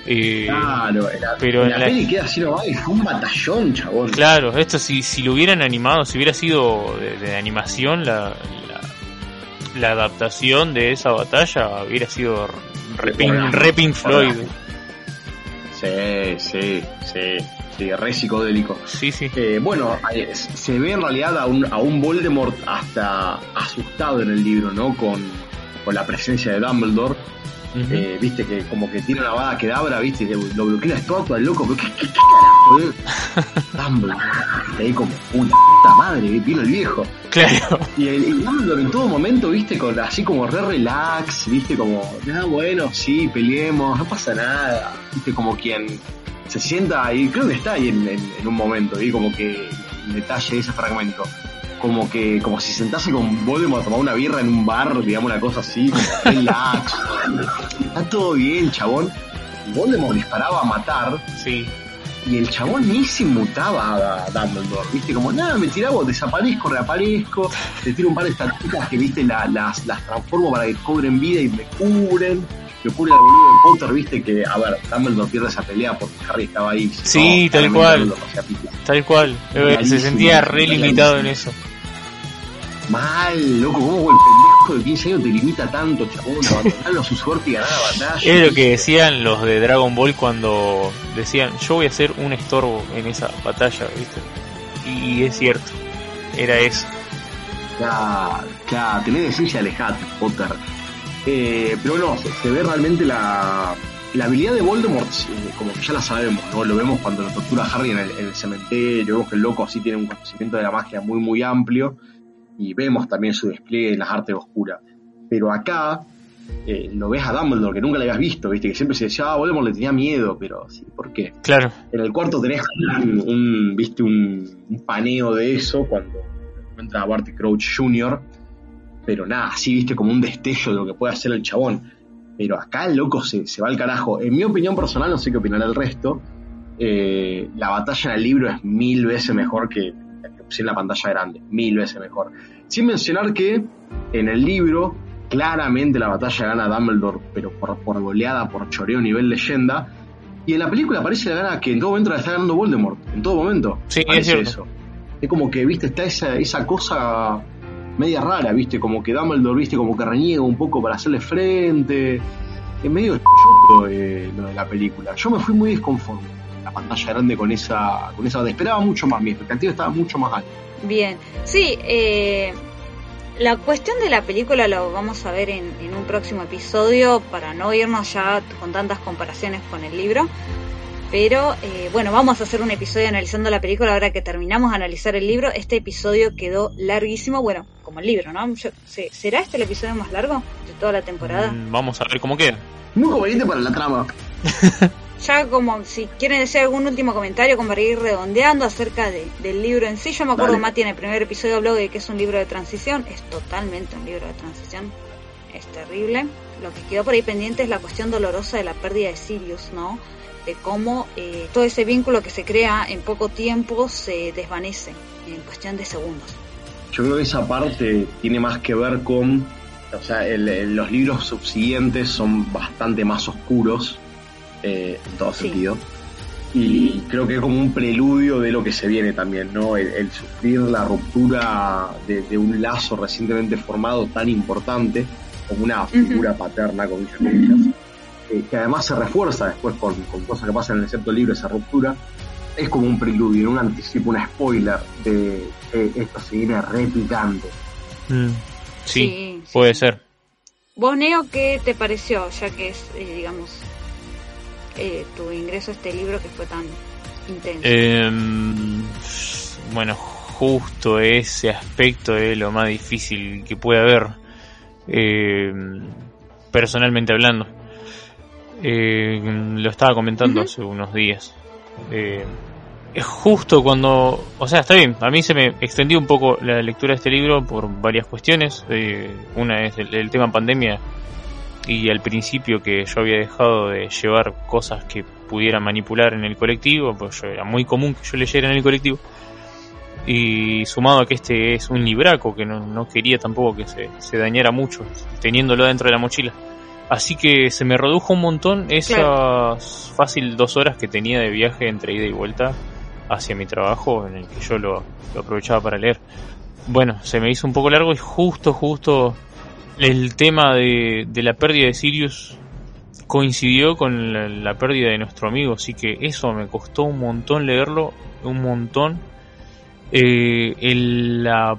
eh, Claro, en la, pero en la peli queda así nomás y fue un batallón, chabón. Claro, esto si, si lo hubieran animado, si hubiera sido de, de animación, la, la, la adaptación de esa batalla hubiera sido re, Pink- Hola. re Pink Floyd. Hola. Sí, sí, sí, sí, re psicodélico. Sí, sí. Eh, bueno, eh, se ve en realidad a un, a un Voldemort hasta asustado en el libro, ¿no? Con, con la presencia de Dumbledore. Eh, viste que como que tiene una bada que dabra, viste, y lo bloquea estatua, el loco, pero ¿qué, qué, qué carajo, eh? Ahí como, una puta madre, vino el viejo. Claro, Y el y Dumbledore en todo momento, viste, con así como re relax, viste, como, ah, bueno, sí, peleemos, no pasa nada, viste, como quien se sienta, y creo que está ahí en, en- en un momento, y como que el detalle de ese fragmento, como que, como si sentase con Voldemort a tomar una birra en un bar, digamos, una cosa así, como relax, está todo bien, chabón. Voldemort disparaba a matar, sí. y el chabón ni se mutaba a Dumbledore, ¿viste? Como, nada, me tiraba, desaparezco, reaparezco, te tiro un par de estatuitas que, ¿viste? La- las, las transformo para que cobren vida y me cubren. Que ocurre al boludo de Potter, ¿viste? Que, a ver, Dumbledore pierde esa pelea porque Harry estaba ahí. Sí, tal claramente cual. Dumbledore. Tal cual. Eh, Se sentía re limitado en eso. Mal, loco, ¿cómo el pendejo de 15 años te limita tanto, chabón? Abandonarlo a su suerte y ganar la batalla. Es lo que decían los de Dragon Ball cuando decían, yo voy a ser un estorbo en esa batalla, ¿viste? Y es cierto, era eso. Claro, claro, tenés decencia, alejate, Potter. Eh, pero no, se, se ve realmente la, la habilidad de Voldemort, eh, como que ya la sabemos, ¿no? Lo vemos cuando lo tortura a Harry en el, en el cementerio, vemos que el loco así tiene un conocimiento de la magia muy, muy amplio, y vemos también su despliegue en las artes oscuras. Pero acá eh, lo ves a Dumbledore, que nunca le habías visto, ¿viste? Que siempre se decía, ah, Voldemort le tenía miedo, pero sí, ¿por qué? Claro, En el cuarto tenés un, un, viste un, un paneo de eso cuando encuentra a Barty Crouch Jr. Pero nada, así viste como un destello de lo que puede hacer el chabón. Pero acá el loco se, se va al carajo. En mi opinión personal, no sé qué opinará el resto. eh, la batalla en el libro es mil veces mejor que en la pantalla grande. Mil veces mejor. Sin mencionar que en el libro, claramente la batalla gana Dumbledore, pero por, por goleada, por choreo nivel leyenda. Y en la película parece la gana que en todo momento la está ganando Voldemort. En todo momento. Sí, es cierto. eso. Es como que, viste, está esa, esa cosa media rara, viste, como que Dumbledore, viste, como que reniega un poco para hacerle frente. Es medio choto eh, lo de la película. Yo me fui muy desconforme. La pantalla grande con esa, con esa. Esperaba mucho más, mi expectativa estaba mucho más alta. Bien, sí, eh, la cuestión de la película lo vamos a ver en, en un próximo episodio para no irnos ya con tantas comparaciones con el libro. Pero eh, bueno, vamos a hacer un episodio analizando la película ahora que terminamos de analizar el libro. Este episodio quedó larguísimo, bueno, como el libro, ¿no? Yo- ¿se- ¿Será este el episodio más largo de toda la temporada? Mm, vamos a ver cómo queda. Muy conveniente para la trama. Ya como si quieren decir algún último comentario como para ir redondeando acerca de- del libro en sí. Yo me acuerdo. Mati, en el primer episodio habló de que es un libro de transición. Es totalmente un libro de transición. Es terrible. Lo que quedó por ahí pendiente es la cuestión dolorosa de la pérdida de Sirius, ¿no? De cómo eh, todo ese vínculo que se crea en poco tiempo se desvanece en cuestión de segundos. Yo creo que esa parte tiene más que ver con o sea, los libros subsiguientes son bastante más oscuros eh, en todo sentido. Y creo que es como un preludio de lo que se viene también, ¿no? El, sufrir la ruptura de, un lazo recientemente formado tan importante como una figura paterna, con muchas eh, que además se refuerza después con, cosas que pasan en el sexto libro, esa ruptura, es como un preludio, un anticipo, un spoiler de esto se viene replicando. Mm. Sí, puede ser. ¿Vos, Neo, qué te pareció, ya que es, eh, digamos, eh, tu ingreso a este libro que fue tan intenso? Em, bueno, justo ese aspecto es lo más difícil que puede haber, em, personalmente hablando. Em, lo estaba comentando hace unos días. es justo cuando, o sea, está bien, a mí se me extendió un poco la lectura de este libro por varias cuestiones. Eh, una es el, tema pandemia y al principio que yo había dejado de llevar cosas que pudiera manipular en el colectivo, pues era muy común que yo leyera en el colectivo. Y sumado a que este es un libraco, que no, quería tampoco que se, dañara mucho, teniéndolo dentro de la mochila. Así que se me redujo un montón esas fácil dos horas que tenía de viaje entre ida y vuelta hacia mi trabajo, en el que yo lo, aprovechaba para leer. Bueno, se me hizo un poco largo y justo, justo el tema de, la pérdida de Sirius coincidió con la, pérdida de nuestro amigo, así que eso me costó un montón leerlo, un montón. Eh, la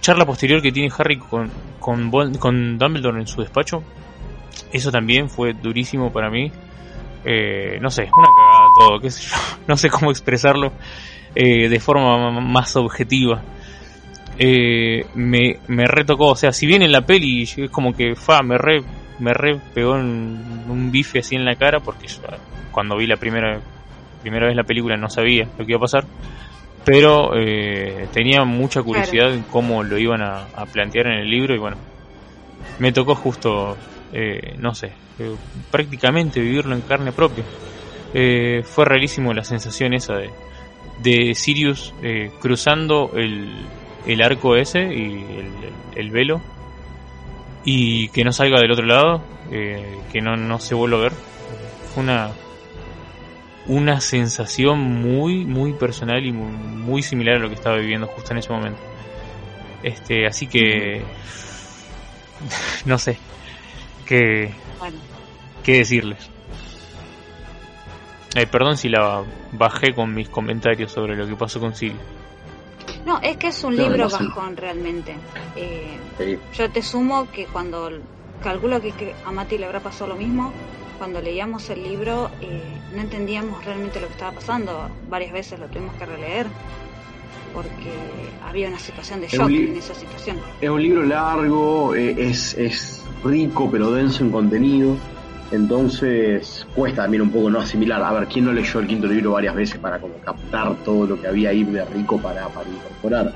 charla posterior que tiene Harry con, con, con Dumbledore en su despacho, eso también fue durísimo para mí. Eh, no sé, una cagada todo, qué sé yo, no sé cómo expresarlo eh, de forma más objetiva. Eh, me, me retocó, o sea, si bien en la peli es como que fa, me re, me re pegó en un bife así en la cara, porque yo, cuando vi la primera, primera vez la película no sabía lo que iba a pasar, pero tenía mucha curiosidad en cómo lo iban a, a, plantear en el libro y bueno, me tocó justo, no sé, prácticamente vivirlo en carne propia. Eh, fue rarísimo la sensación esa de, de Sirius eh, cruzando el, el, arco ese y el, velo y que no salga del otro lado, eh, que no, no se vuelva a ver. Fue una, una sensación muy, muy personal y muy, similar a lo que estaba viviendo justo en ese momento. Este, así que, no sé, que qué decirles. Eh, perdón si la bajé con mis comentarios sobre lo que pasó con Silvia. No, es que es un libro bajón realmente. Eh, yo te sumo que cuando calculo que a Mati le habrá pasado lo mismo, cuando leíamos el libro eh, no entendíamos realmente lo que estaba pasando. Varias veces lo tuvimos que releer porque había una situación de shock en esa situación. Es un libro largo, es, es rico pero denso en contenido entonces cuesta también un poco no asimilar. A ver, ¿quién no leyó el quinto libro varias veces para como captar todo lo que había ahí de rico para, para incorporar?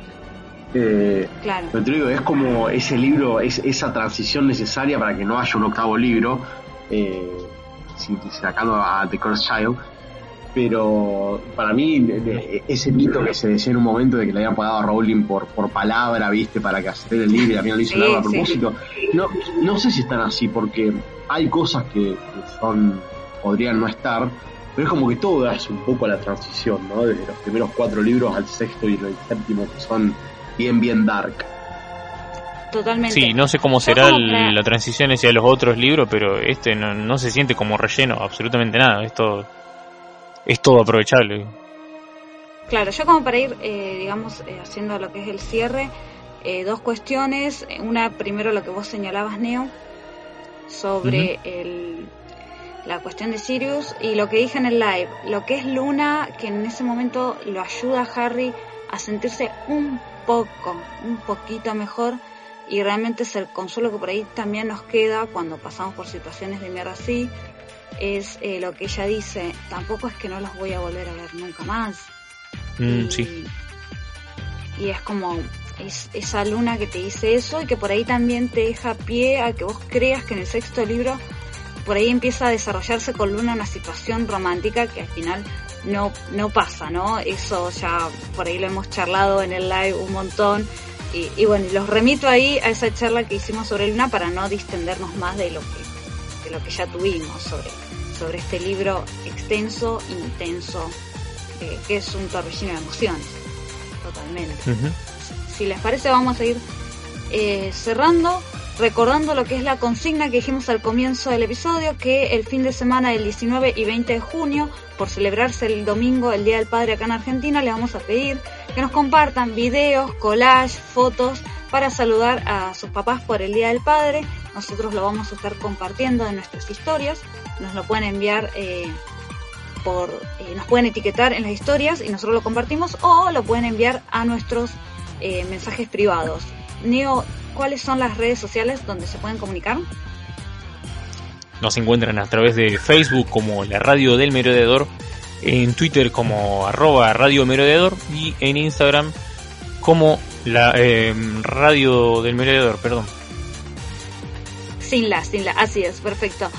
Eh, claro. Pero te digo, es como ese libro, es esa transición necesaria para que no haya un octavo libro, eh, sacando a The Cursed Child. Pero para mí, ese mito que se decía en un momento de que le habían pagado a Rowling por, por palabra, ¿viste? Para que hacer el libro y también lo hizo a propósito. No, no sé si están así, porque hay cosas que, son podrían no estar, pero es como que todo es un poco la transición, ¿no? Desde los primeros cuatro libros al sexto y el séptimo, que son bien, bien dark. Totalmente. Sí, no sé cómo será la transición hacia los otros libros, pero este no, se siente como relleno, absolutamente nada. Es todo, es todo aprovechable. Claro, yo como para ir, eh, digamos, eh, haciendo lo que es el cierre, eh, dos cuestiones. Una, primero lo que vos señalabas, Neo, sobre el, la cuestión de Sirius y lo que dije en el live, lo que es Luna, que en ese momento lo ayuda a Harry a sentirse un poco, un poquito mejor y realmente es el consuelo que por ahí también nos queda cuando pasamos por situaciones de mierda así, es eh, lo que ella dice, tampoco es que no los voy a volver a ver nunca más. Mm, sí. Y es como, es esa luna que te dice eso y que por ahí también te deja pie a que vos creas que en el sexto libro por ahí empieza a desarrollarse con Luna una situación romántica que al final no, no pasa, ¿no? Eso ya por ahí lo hemos charlado en el live un montón, Y, bueno, los remito ahí a esa charla que hicimos sobre Luna para no distendernos más de lo que, de lo que ya tuvimos sobre, sobre este libro extenso, intenso, eh, que es un torbellino de emociones. Totalmente. Si les parece, vamos a ir eh, cerrando recordando lo que es la consigna que dijimos al comienzo del episodio, que el fin de semana del 19 y 20 de junio, por celebrarse el domingo, el Día del Padre acá en Argentina, le vamos a pedir que nos compartan videos, collage, fotos para saludar a sus papás por el Día del Padre. Nosotros lo vamos a estar compartiendo en nuestras historias. Nos lo pueden enviar eh, por, eh, nos pueden etiquetar en las historias y nosotros lo compartimos o lo pueden enviar a nuestros eh, mensajes privados. Neo, ¿cuáles son las redes sociales donde se pueden comunicar? Nos encuentran a través de Facebook como la Radio del Merodeador, en Twitter como arroba Radio Merodeador y en Instagram como la em, Radio del Merodeador, perdón. Sin la, sin la, así es, perfecto.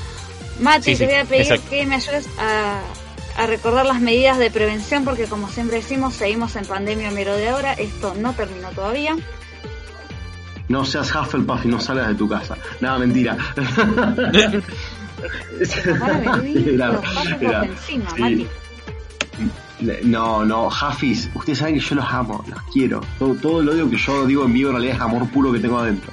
Mati, te voy a pedir que me ayudes a, a recordar las medidas de prevención porque como siempre decimos, seguimos en pandemia merodeadora, esto no terminó todavía no seas Hufflepuff y no salgas de tu casa. Nada, mentira. No, no, Huffis, ustedes saben que yo los amo, los quiero. Todo, todo el odio que yo digo en vivo en realidad es amor puro que tengo adentro.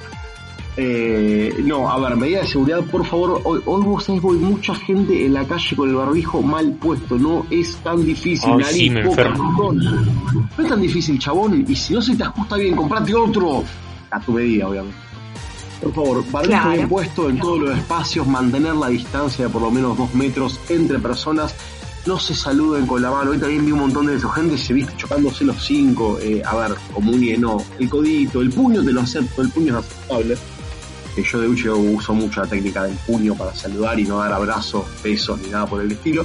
Eh, no, a ver, medida de seguridad, por favor. Hoy, hoy vos sabés, voy mucha gente en la calle con el barbijo mal puesto. No es tan difícil. no es tan difícil, chabón. Y si no se te ajusta bien, comprate otro a tu medida, obviamente. Por favor, barbijo bien puesto en todos los espacios, mantener la distancia de por lo menos dos metros entre personas, no se saluden con la mano. Hoy también vi un montón de eso, gente se viste chocándose los cinco, eh, a ver, comunie no, el codito, el puño te lo acepto, el puño es aceptable. Eh, yo de hecho uso mucho la técnica del puño para saludar y no dar abrazos, besos ni nada por el estilo.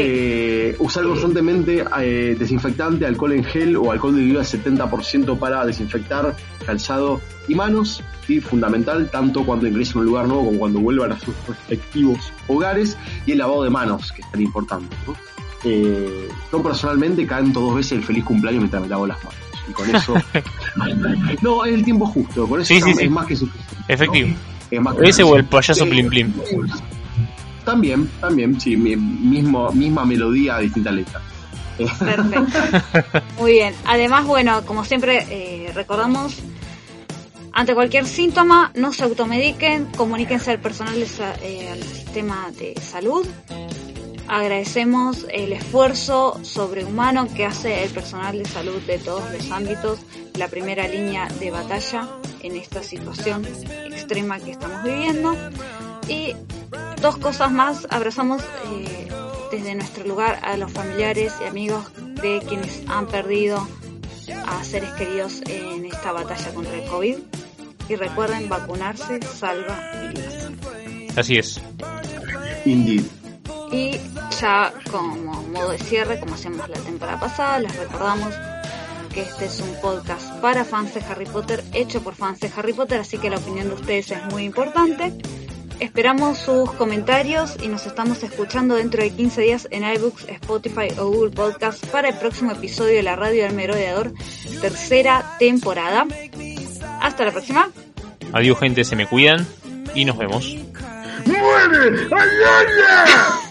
Eh, usar constantemente eh, desinfectante, alcohol en gel o alcohol de al 70% para desinfectar calzado y manos. y Fundamental, tanto cuando ingresen a un lugar nuevo como cuando vuelvan a sus respectivos hogares. Y el lavado de manos, que es tan importante. Eh, yo personalmente canto dos veces el feliz cumpleaños mientras me lavo las manos. Y con eso. no, es el tiempo justo. Por eso es más que suficiente. Efectivo. Ese o el payaso Plim Plim. También, también, sí, mismo, misma melodía, distinta letra. Perfecto. Muy bien. Además, bueno, como siempre eh, recordamos, ante cualquier síntoma, no se automediquen, comuníquense al personal eh, al sistema de salud. Agradecemos el esfuerzo sobrehumano que hace el personal de salud de todos los ámbitos, la primera línea de batalla en esta situación extrema que estamos viviendo. Y dos cosas más, abrazamos eh, desde nuestro lugar a los familiares y amigos de quienes han perdido a seres queridos en esta batalla contra el COVID. Y recuerden, vacunarse salva vidas. Así es. Indeed. Y ya como modo de cierre, como hacíamos la temporada pasada, les recordamos que este es un podcast para fans de Harry Potter, hecho por fans de Harry Potter, así que la opinión de ustedes es muy importante. Esperamos sus comentarios y nos estamos escuchando dentro de 15 días en iBooks, Spotify o Google Podcast para el próximo episodio de la Radio del Merodeador, tercera temporada. Hasta la próxima. Adiós gente, se me cuidan y nos vemos. ¡Muere! ¡Muere!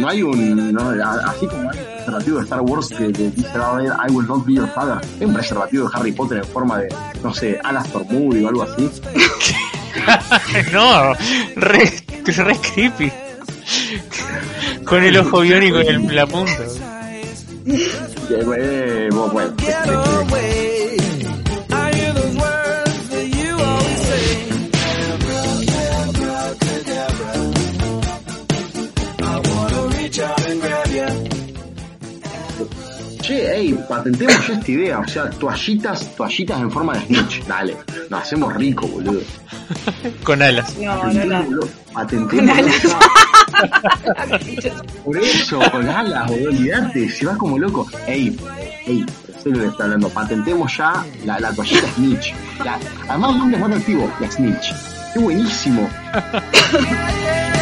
No hay un, No, así como hay preservativo de Star Wars que, dice a ver I will not be your father, hay un preservativo de Harry Potter en forma de, no sé, Alastor Moody o algo así. no, re, re creepy. Con el ojo biónico en la punta. Eh, bueno, Che, patentemos ya esta idea, o sea, toallitas, toallitas en forma de snitch, dale, nos hacemos rico, boludo. Con alas. No, no, no. Con alas. ya. Por eso, con alas, boludo, olvidate, se va como loco. Ey, ey, serio le está hablando, patentemos ya la, la toallita snitch. La, además, nombre es más atractivo, la snitch. Qué buenísimo.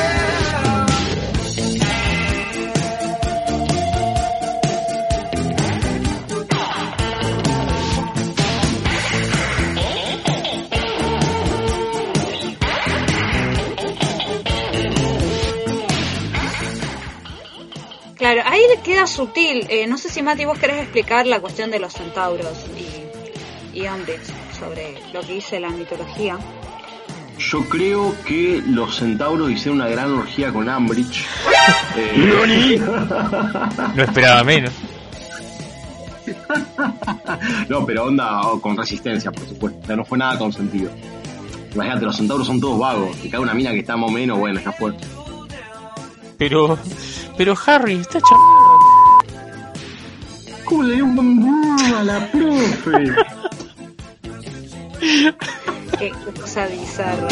Claro, ahí le queda sutil. Eh, no sé si Mati vos querés explicar la cuestión de los centauros y, y Ambridge sobre lo que dice la mitología. Yo creo que los centauros hicieron una gran orgía con Ambridge. Eh, No esperaba menos. no, pero onda oh, con resistencia, por supuesto. O sea, no fue nada consentido. Imagínate, los centauros son todos vagos. Y cada una mina que está más o menos, bueno, está fuerte. Pero, pero Harry, está chamando. ¿Cómo le dio un bambú a la profe? Qué cosa bizarra.